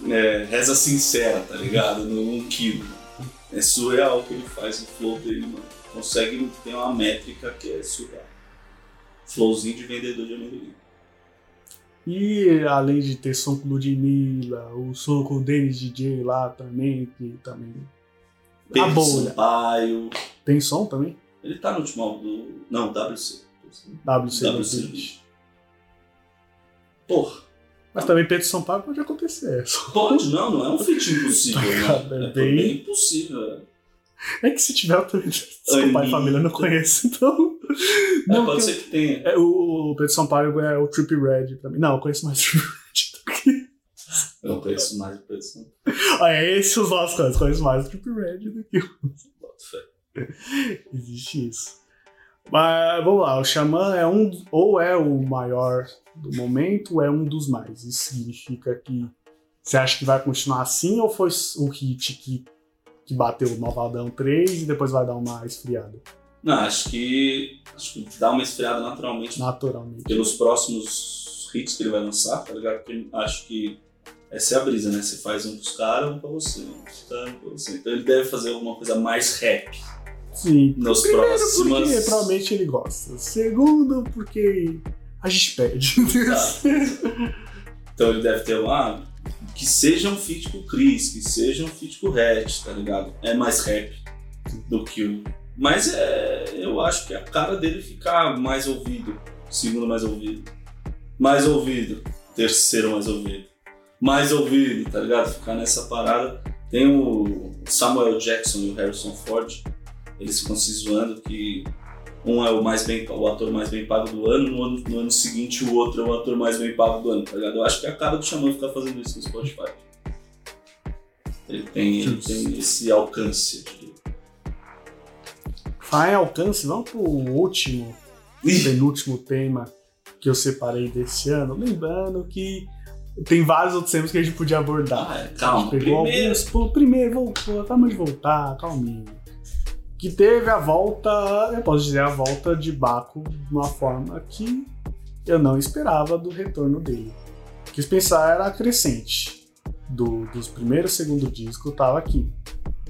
É, reza sincera, tá ligado? No 1 quilo. É surreal o que ele faz no flow dele, mano. Consegue ter uma métrica que é surreal. Flowzinho de vendedor de amendoim. E além de ter som com Ludmilla, o som com o Dennis DJ lá também, que também. A Pedro bolha. Sampaio. Tem som também? Ele tá no último álbum do. Não, WC. WC. WC. Beat. Porra. Mas também Pedro Sampaio pode acontecer. Pode, não, não é um feat impossível, Tá, né? é É bem- bem impossível. é. É que se tiver, eu também. Desculpa, e família eu não conheço, então. É, Não, pode eu- ser que tenha. É, o, o Pedro Sampaio é o Trip Red pra mim. Não, eu conheço mais o Trip Red do que. <laughs> Eu conheço mais o Pedro Sampaio. Ah, é esse os nossos coisas. Conheço mais o Trip Red do que o. Existe isso. Mas vamos lá, o Xamã é um. Ou é o maior do momento, ou é um dos mais. Isso significa que. Você acha que vai continuar assim, ou foi o hit que, que bateu o Malvadão 3 e depois vai dar uma esfriada? Não, acho que. Acho que dá uma esfriada naturalmente Naturalmente. pelos próximos hits que ele vai lançar, tá ligado? Porque acho que essa é a brisa, né? Você faz um pros caras, um pra você, um pros caras, um pra você. Então ele deve fazer alguma coisa mais rap Sim. nos Primeiro próximos. porque provavelmente ele gosta. Segundo, porque a gente pede. <laughs> Então ele deve ter lá. Que seja um feat com o Chris, que seja um feat com o Hatch, tá ligado? É mais rap do que o. Mas é. Eu acho que a cara dele ficar mais ouvido. Segundo mais ouvido. Mais ouvido. Terceiro mais ouvido. Mais ouvido, tá ligado? Ficar nessa parada. Tem o Samuel Jackson e o Harrison Ford. Eles ficam se zoando que um é o mais bem o ator mais bem pago do ano, no ano, no ano seguinte o outro é o ator mais bem pago do ano, tá ligado? Eu acho que a cara do Xamã ficar fazendo isso no Spotify. Ele tem, ele tem esse alcance. eu diria. Vai alcance, vamos pro último, penúltimo tema que eu separei desse ano. Lembrando que tem vários outros temas que a gente podia abordar. Ah, é, A calma, gente pegou primeiro. alguns. Pô, primeiro, voltou, acabamos de voltar, calminho. Que teve a volta, eu posso dizer, a volta de Baco de uma forma que eu não esperava do retorno dele. Quis pensar era crescente. Do, dos primeiros e segundo disco tava aqui.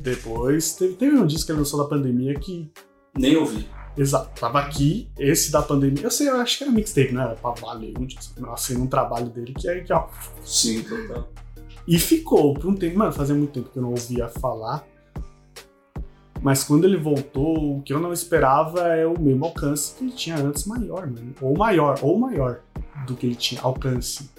Depois teve, teve um disco que ele lançou da pandemia que. Nem ouvi. Exato, tava aqui, esse da pandemia. Eu sei, eu acho que era mixtape, não era pra valer um disco. Assim, um trabalho dele que é que, ó. Sim, total. E ficou por um tempo, mano, fazia muito tempo que eu não ouvia falar. Mas quando ele voltou, o que eu não esperava é o mesmo alcance que ele tinha antes, maior, mano. Ou maior, ou maior do que ele tinha alcance.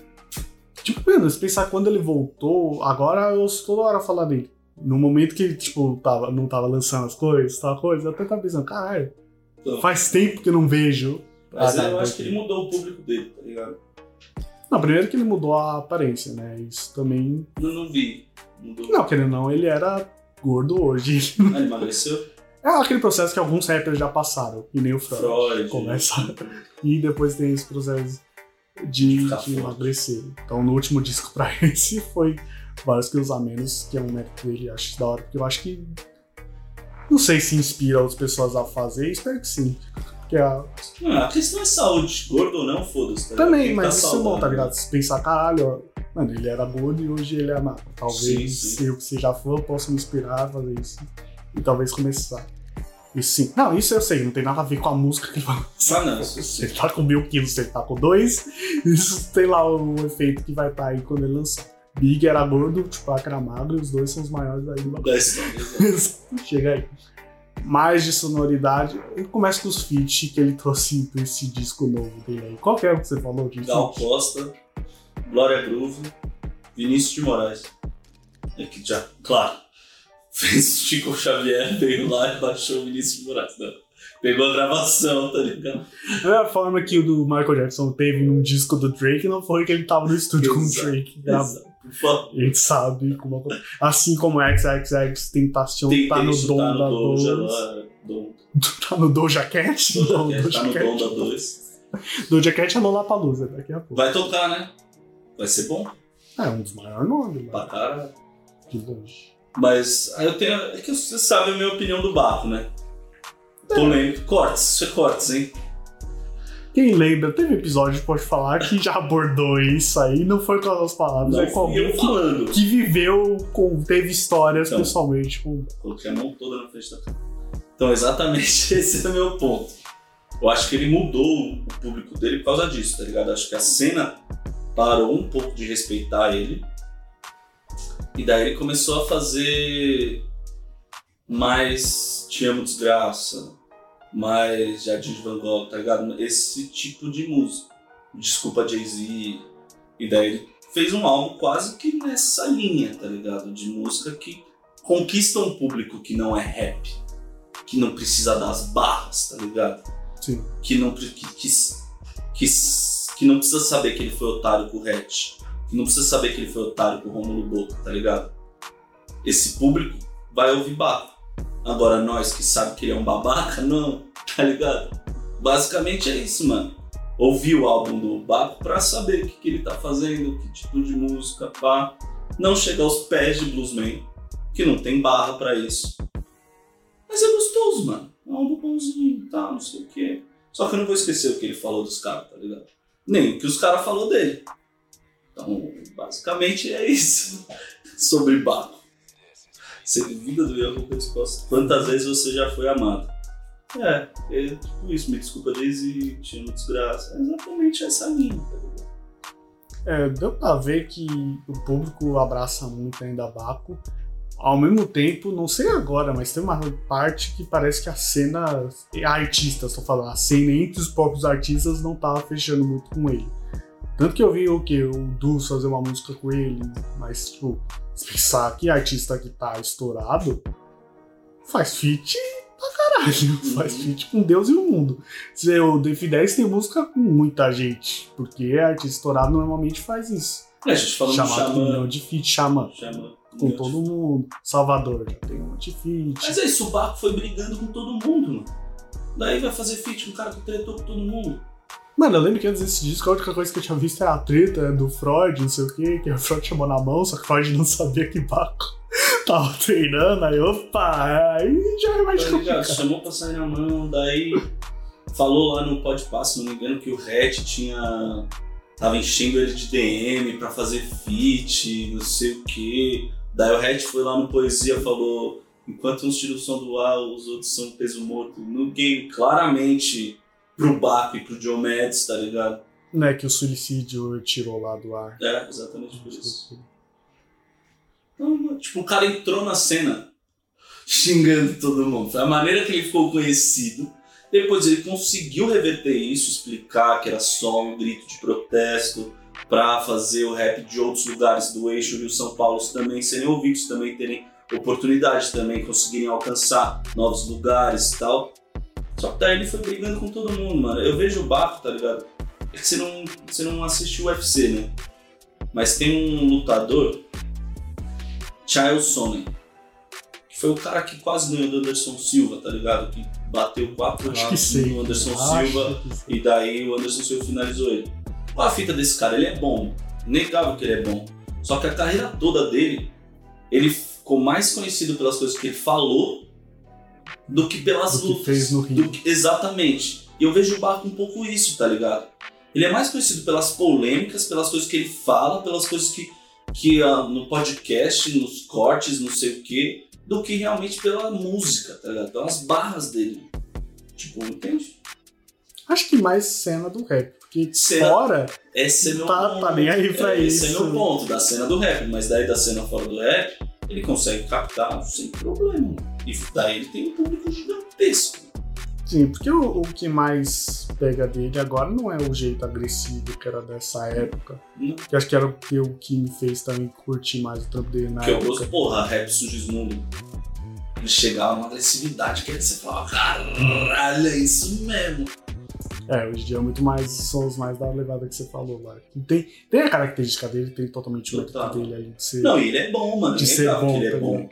Tipo, mano, se pensar quando ele voltou, agora eu ouço toda hora falar dele. No momento que ele, tipo, tava, não tava lançando as coisas, tal coisa, eu até tava pensando, caralho, Então, faz tempo que eu não vejo. mas Ah, eu tá, acho que ele mudou o público dele, tá ligado? Não, primeiro que ele mudou a aparência, né? Isso também. Eu não vi. Mudou. Não, querendo ou não, ele era gordo hoje. Ah, ele emagreceu? É aquele processo que alguns rappers já passaram, e nem o Freud. Freud. Começa. E depois tem esse processo de, de emagrecer. Então no último disco pra <laughs> esse foi vários quilos a menos, que é um mérito dele, acho da hora, porque eu acho que. Não sei se inspira outras pessoas a fazer, espero que sim. Porque a... Ah, a questão é saúde. Gordo ou não, foda-se. tá? Também, que mas tá isso é bom, tá saudável. ligado? Se pensar, caralho, ó, mano, ele era gordo e hoje ele é magro. Talvez Sim, sim. eu que seja fã possa me inspirar a fazer isso. E talvez começar. E sim. Não, isso eu sei, não tem nada a ver com a música que ele vai Ah, não, Se ele tá com mil quilos, se ele tá com dois, isso tem lá o efeito que vai estar aí quando ele lançar. Big era gordo, Tupac era magro, e os dois são os maiores aí do bagulho. Da história. <laughs> Chega aí. Mais de sonoridade, ele começa com os feats que ele trouxe pra esse disco novo dele aí. Qual que é o que você falou de Gal? Costa, Glória Groove, Vinícius de Moraes. É que já, claro, <laughs> fez Chico Xavier, veio lá e baixou o Vinícius de Moraes. Não. Pegou a gravação, tá ligado? A forma que o do Michael Jackson teve num disco do Drake não foi que ele tava no estúdio com o Drake gravando. A gente sabe como. Assim como XXX Tentacion Tem, tá no dom tá da no Doja 2. lá. Dom, Tá no Doja Cat? Doja Cat, tá no. Dom da 2. Doja Cat é Lollapalooza daqui a pouco. Vai tocar, né? Vai ser bom É um dos maiores nomes pra lá caralho. de longe. Mas aí eu tenho. É que você sabe a minha opinião do Baco, né? Polêmico. Cortes, isso é cortes, hein? Quem lembra, teve episódio que pode falar que já abordou isso aí, não foi com as palavras, Não é com alguém que, falando. que viveu, com, teve histórias Então. pessoalmente com. Coloquei a mão toda na frente da câmera. Então, exatamente <laughs> esse é o meu ponto. Eu acho que ele mudou o público dele por causa disso, tá ligado? Acho que a cena parou um pouco de respeitar ele. E daí ele começou a fazer mais Te Amo Desgraça, mais Jardim de Van Gogh, tá ligado? Esse tipo de música. Desculpa Jay-Z. E daí ele fez um álbum quase que nessa linha, tá ligado? De música que conquista um público que não é rap, que não precisa das barras, tá ligado? Sim. Que não, que, que, que, que não precisa saber que ele foi otário com o Hatch, que não precisa saber que ele foi otário com o Romulo Boca, tá ligado? Esse público vai ouvir barro. Agora nós que sabe que ele é um babaca, não, tá ligado? Basicamente é isso, mano. Ouvir o álbum do Baco pra saber o que, que ele tá fazendo, que tipo de música, pá. Não chegar aos pés de Bluesman, que não tem barra pra isso. Mas é gostoso, mano. É um álbum bonzinho tal, não sei o quê. Só que eu não vou esquecer o que ele falou dos caras, tá ligado? Nem o que os caras falou dele. Então, basicamente é isso <laughs> sobre Baco. Você duvida do erro com resposta. Quantas vezes você já foi amado? É, é tipo isso. Me desculpa, Daisy, tinha uma desgraça. É exatamente essa linha, tá ligado? É, deu pra ver que o público abraça muito ainda Baco. Ao mesmo tempo, não sei agora, mas tem uma parte que parece que a cena. Artistas, tô falando, a cena entre os próprios artistas não tava fechando muito com ele. Tanto que eu vi o que? O Dus fazer uma música com ele, mas, tipo, se pensar que artista que tá estourado faz feat pra caralho. <laughs> Faz feat com Deus e o mundo. Se o DF10 tem música com muita gente, porque artista estourado normalmente faz isso. É, a gente falando Chamado de Xamã. de feat, Xamã. Com todo mundo. Salvador já tem um monte de feat. Mas é isso, o Baco foi brigando com todo mundo, mano. Daí vai fazer feat com um cara que tretou com todo mundo. Mano, eu lembro que antes desse disco, a única coisa que eu tinha visto era a treta do Freud, não sei o que, que o Freud chamou na mão, só que o Freud não sabia que Baco <laughs> tava treinando, aí opa, aí já é mais Tá complicado. Chamou pra sair na mão, daí falou lá no Podpah, se não me engano, que o Red tinha. tava enchendo ele de DM pra fazer feat, não sei o quê. Daí o Red foi lá no Poesia falou: enquanto uns tiram o som do ar, os outros são peso morto. No game, claramente pro e pro John Mads, tá ligado? Não é que o suicídio tirou lá do ar. É, exatamente por isso. Então, tipo, o cara entrou na cena xingando todo mundo. A maneira que ele ficou conhecido. Depois ele conseguiu reverter isso, explicar que era só um grito de protesto para fazer o rap de outros lugares do eixo Rio São Paulo também serem ouvidos, também terem oportunidade, também conseguirem alcançar novos lugares e tal. Só que daí ele foi brigando com todo mundo, mano. Eu vejo o Baco, tá ligado? É que você não, você não assistiu o UFC, né? Mas tem um lutador, Charles Sonnen, que foi o cara que quase ganhou do Anderson Silva, tá ligado? Que bateu quatro rounds no Anderson Acho Silva e daí o Anderson Silva finalizou ele. Qual a fita desse cara? Ele é bom, negável que ele é bom. Só que a carreira toda dele, ele ficou mais conhecido pelas coisas que ele falou do que pelas Do que lutas. fez no ringue. que- exatamente. E eu vejo o Baco um pouco isso, tá ligado? Ele é mais conhecido pelas polêmicas, pelas coisas que ele fala, pelas coisas que, que ah, no podcast, nos cortes, não sei o quê, do que realmente pela música, tá ligado? Pelas barras dele. Tipo, entende? Acho que mais cena do rap. Porque Cena- fora, Esse é meu Tá- ponto. tá nem aí pra É, Esse é isso. meu ponto, da cena do rap. Mas daí da cena fora do rap, ele consegue captar sem problema. E daí ele tem um público gigantesco. sim, porque o, o que mais pega dele agora não é o jeito agressivo que era dessa época. Que acho que era o que, o que me fez também curtir mais o trampo dele na Porque eu época. gosto, porra, rap Sugismundo. Ele chegava numa agressividade que aí você fala, caralho, é isso mesmo. É, hoje em dia é muito mais sons mais da levada que você falou lá. Tem, tem a característica dele, tem totalmente o método dele ali de ser. Não, e ele é bom, mano. De é ser legal bom ele é bom.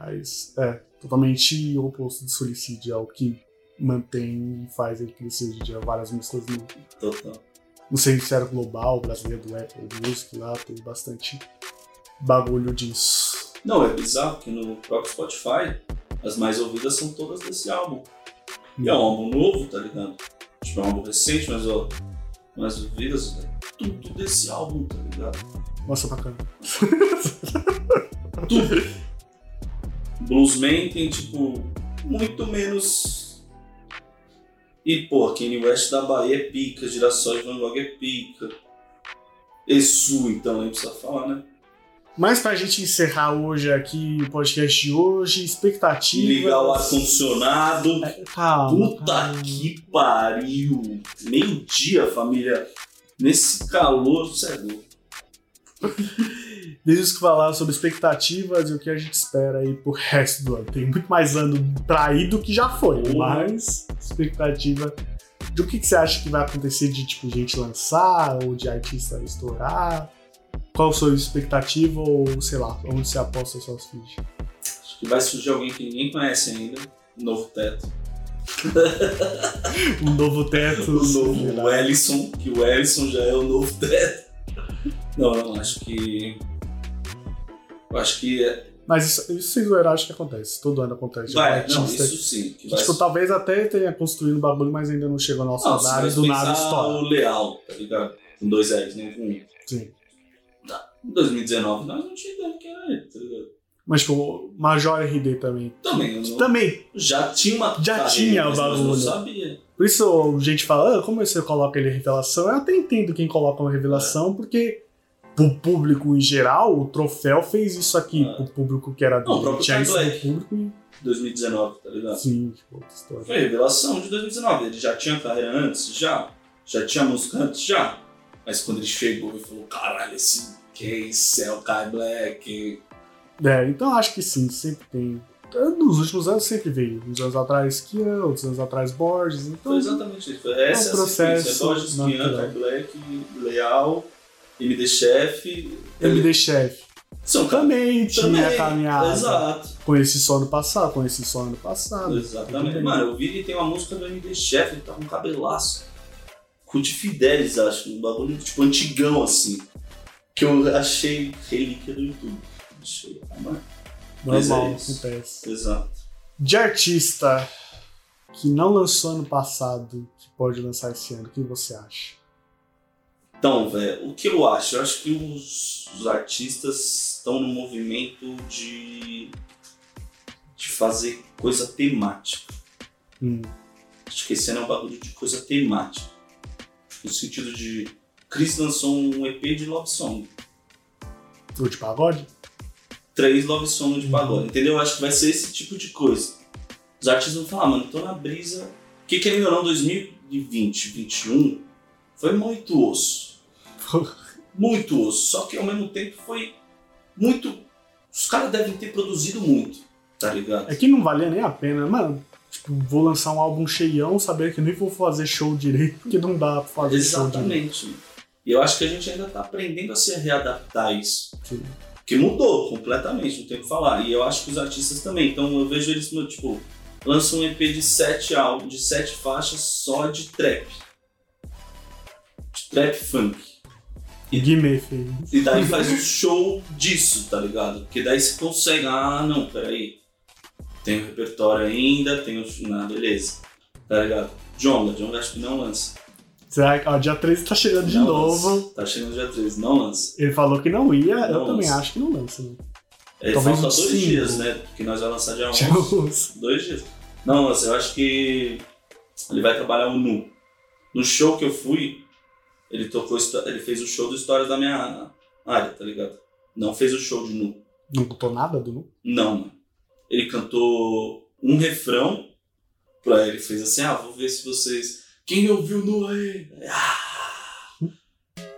Mas é totalmente o oposto do suicídio, é o que mantém e faz ele crescer hoje em dia. Várias músicas no, Total. no cenário global, brasileiro do Apple Music lá, tem bastante bagulho disso. Não, é bizarro que no próprio Spotify as mais ouvidas são todas desse álbum. E é um álbum novo, tá ligado? Tipo, é um álbum recente, mas ó, mais ouvidas é tudo desse álbum, tá ligado? Nossa, bacana. <laughs> Tudo. Bluesman tem, tipo, muito menos. E, pô, Kanye West da Bahia é pica, Girassol de Van Gogh é pica. Exu, então, nem precisa falar, né? Mas pra gente encerrar hoje aqui o podcast de hoje, expectativas. Ligar o ar-condicionado. É, Calma. Puta calma. que pariu! Meio-dia, família. Nesse calor, você é louco. Deixa eu falar sobre expectativas e o que a gente espera aí pro resto do ano. Tem muito mais ano pra ir do que já foi, Uhum. mas expectativa do que, que você acha que vai acontecer de tipo gente lançar ou de artista estourar? Qual a sua expectativa ou sei lá, onde você aposta suas fichas? Acho que vai surgir alguém que ninguém conhece ainda. Um novo teto. <laughs> Um novo teto. O novo será? Ellison, que o Ellison já é o novo teto. Não, não, acho que. Eu acho que. é- Mas isso, isso sem zoeira, acho que acontece. Todo ano acontece. Vai, não, isso sim. Que tipo, talvez até tenha construído um bagulho, mas ainda não chegou ao nosso Não, radar e do nada estoura. o Leal, tá ligado? Com dois L's, não com um. Sim. Em 2019 nós não tínhamos ideia que era ele, tá ligado? Mas, tipo, Major RD também. Também, não- Também. já tinha uma. Já carreira, tinha o nós não bagulho. sabia. Por isso a gente fala, ah, como você coloca ele em revelação? Eu até entendo quem coloca uma revelação, porque pro público em geral, o troféu fez isso aqui, É. pro público que era Não, o dele. próprio Tinha isso do Black. público 2019, tá ligado? sim, tipo, outra história. Foi revelação de 2019. Ele já tinha carreira antes? Já. Já tinha música antes? Já. Mas quando ele chegou e falou, caralho, esse quem é o Kai Black? É, então acho que sim, sempre tem. Nos últimos anos sempre veio. Uns anos atrás Kian, outros anos atrás Borges. Então, Foi exatamente isso. Foi essa É um é a processo sequência. Borges, Kian. Kai Black, Leal, MD Chef. MD Chef São também tinha Também, caminhada. Exato. Conheci só ano passado, conheci só ano passado. Exatamente. Mano, eu vi que tem uma música do MD Chef, ele tá com um cabelaço. Com o de Fidelis, acho. Um bagulho tipo antigão assim. Que eu achei relíquia do YouTube. Achei. normal, é acontece. Exato. De artista, que não lançou ano passado que pode lançar esse ano? O que você acha? Então, velho, o que eu acho? Eu acho que os, os artistas estão no movimento de, de fazer coisa temática. Hum, Acho que esse ano é um bagulho de coisa temática. No sentido de. Chris lançou um EP de love song. o de pagode? Três love song de pagode, entendeu? Eu acho que vai ser esse tipo de coisa. Os artistas vão falar, mano, tô na brisa. Que querendo ou não, 2020, 2021 foi muito osso. <laughs> Muito osso. Só que ao mesmo tempo foi muito. Os caras devem ter produzido muito, tá ligado? É que não valia nem a pena, mano. Tipo, vou lançar um álbum cheião, saber que nem vou fazer show direito, porque não dá pra fazer show direito. E eu acho que a gente ainda tá aprendendo a se readaptar a isso. Sim. Que mudou completamente, não tem o que falar. E eu acho que os artistas também. Então eu vejo eles, tipo, lançam um EP de sete álbuns, de sete faixas só de trap. De trap funk. E Guimê fez. E daí faz um show disso, tá ligado? Porque daí você consegue, ah, não, peraí. Tem o repertório ainda, tem o. Não, beleza. Tá ligado? Jonga, Jonga acho que não lança. Será que ó, dia 13 tá chegando de Não novo. lança. Tá chegando dia 13, não lança. Ele falou que não ia, eu Não também lança. acho que não lança. Né? É, Talvez falta dois cinco. dias, né? Porque nós vamos lançar dia 11. Já lança. Dois dias. Não, lança, eu acho que ele vai trabalhar o nu. No show que eu fui, ele tocou, ele fez o show do Histórias da minha área, tá ligado? Não fez o show de nu. Não botou nada do Nu? Não, mano. Ele cantou um refrão pra ele, fez assim, ah, vou ver se vocês... Quem ouviu nu aí? Ah!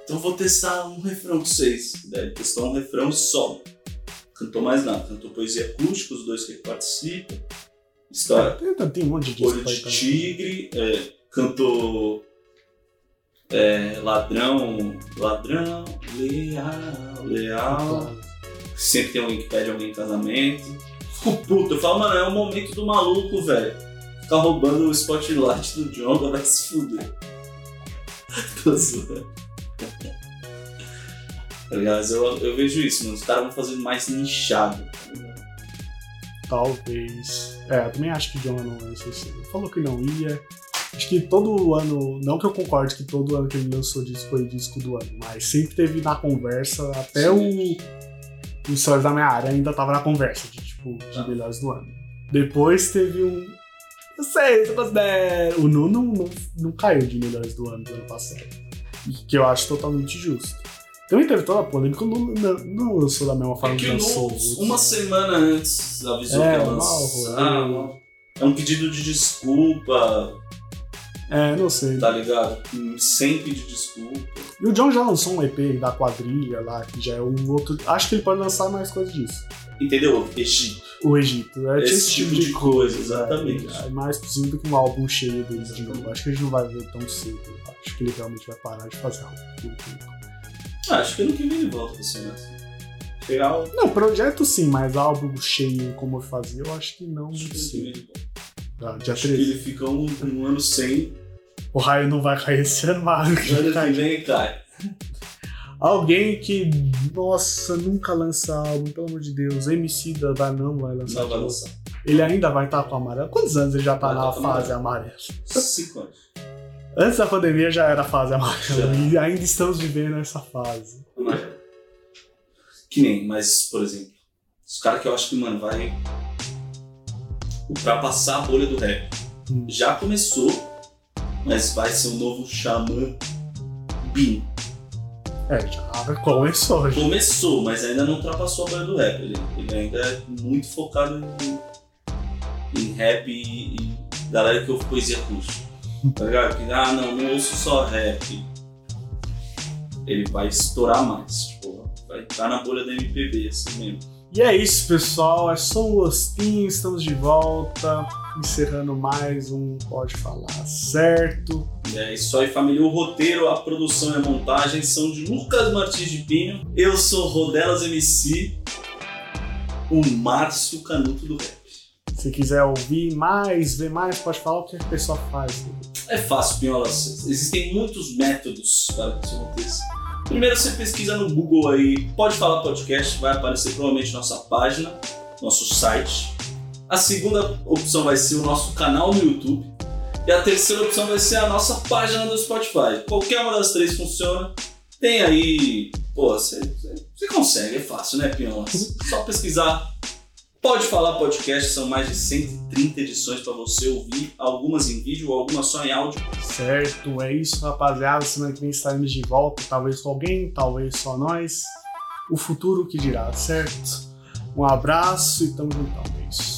Então vou testar um refrão com vocês. Daí ele testou um refrão e só. Cantou mais nada. Cantou poesia acústica, os dois que participam. História. Tem, um monte de Olho de Tigre, é, cantou é, Ladrão, Ladrão, Leal, Leal. Sempre tem alguém que pede alguém em casamento. Fico puto, eu falo, mano, é o momento do maluco, velho. Ficar roubando o spotlight do Jonga vai se fuder. Tô zoando. Aliás, eu, eu vejo isso, mano. Os caras vão fazer mais nichado. tá? Talvez. É, eu também acho que John não lançou esse ano. Falou que não ia. Acho que todo ano, não que eu concorde que todo ano que ele lançou disco foi disco do ano, mas sempre teve na conversa, até Sim. o, o Stories da minha área ainda tava na conversa de tipo, de Tá. melhores do ano. Depois teve um. Eu sei, você considera. O Nu não, não, não caiu de melhores do ano do ano passado. Que eu acho totalmente justo. Também teve toda a polêmica, o Nu não, não lançou da mesma forma É que que o lançou. Uma semana antes, avisou É, que ia lançar. É um pedido de desculpa, É, não sei. tá ligado? Sem pedir desculpa. E o John já lançou um EP da quadrilha lá, que já é um outro. Acho que ele pode lançar mais coisas disso. Entendeu? Egito. O Egito. É, Esse esse tipo tipo de coisa. coisa, exatamente. É, é mais possível do que um álbum cheio deles de novo. Acho que a gente não vai ver tão cedo. Acho que ele realmente vai parar de fazer algo. Ah, acho que ano que vem ele volta pra cena. Chegar. Não, projeto sim, mas álbum cheio como eu fazia, eu acho que não Acho que volta. Ah, dia Acho que 13. ele fica um, um ano sem. O raio não vai cair esse ano, mas Ano que <laughs> vem cai. Alguém que, nossa, nunca lança álbum, pelo amor de Deus. MC da vai não vai lançar. Não vai lançar. Ele ainda vai estar com amarelo. Quantos anos ele já tá Vai na tá fase amarela? Cinco anos. Antes da pandemia já era a fase amarela. Já. E ainda estamos vivendo essa fase. Amarelo. Que nem, mas, por exemplo, os caras que eu acho que, mano, vai ultrapassar a bolha do rap. Hum. Já começou, mas vai ser o novo Xamã Bin. É, já começou. Já. Começou, mas ainda não ultrapassou a bolha do rap. Ele, ele ainda é muito focado em, em rap e, e galera que ouve poesia acústica. Tá ligado? Que, ah, não, não ouço só rap. Ele vai estourar mais. Tipo, vai estar na bolha da MPB, assim mesmo. E é isso, pessoal. É só um gostinho. Estamos de volta. Encerrando mais um Pode Falar Certo. E é isso aí, família. O roteiro, a produção e a montagem são de Lucas Martins de Pinho. Eu sou Rodelas MC, o Márcio Canuto do Rap. Se quiser ouvir mais, ver mais, pode falar o que a pessoa faz. É fácil, Pinholas. Existem muitos métodos para que isso aconteça. Primeiro você pesquisa no Google aí, pode falar podcast, vai aparecer provavelmente nossa página, nosso site. A segunda opção vai ser o nosso canal no YouTube. E a terceira opção vai ser a nossa página do Spotify. Qualquer uma das três funciona. Tem aí. Pô, você consegue, é fácil, né, Pionas? Só pesquisar. Pode falar podcast, são mais de 130 edições para você ouvir, algumas em vídeo, algumas só em áudio. Certo, é isso, rapaziada. Semana que vem estaremos de volta, talvez com alguém, talvez só nós. O futuro que dirá, certo? Um abraço e tamo juntão, é isso.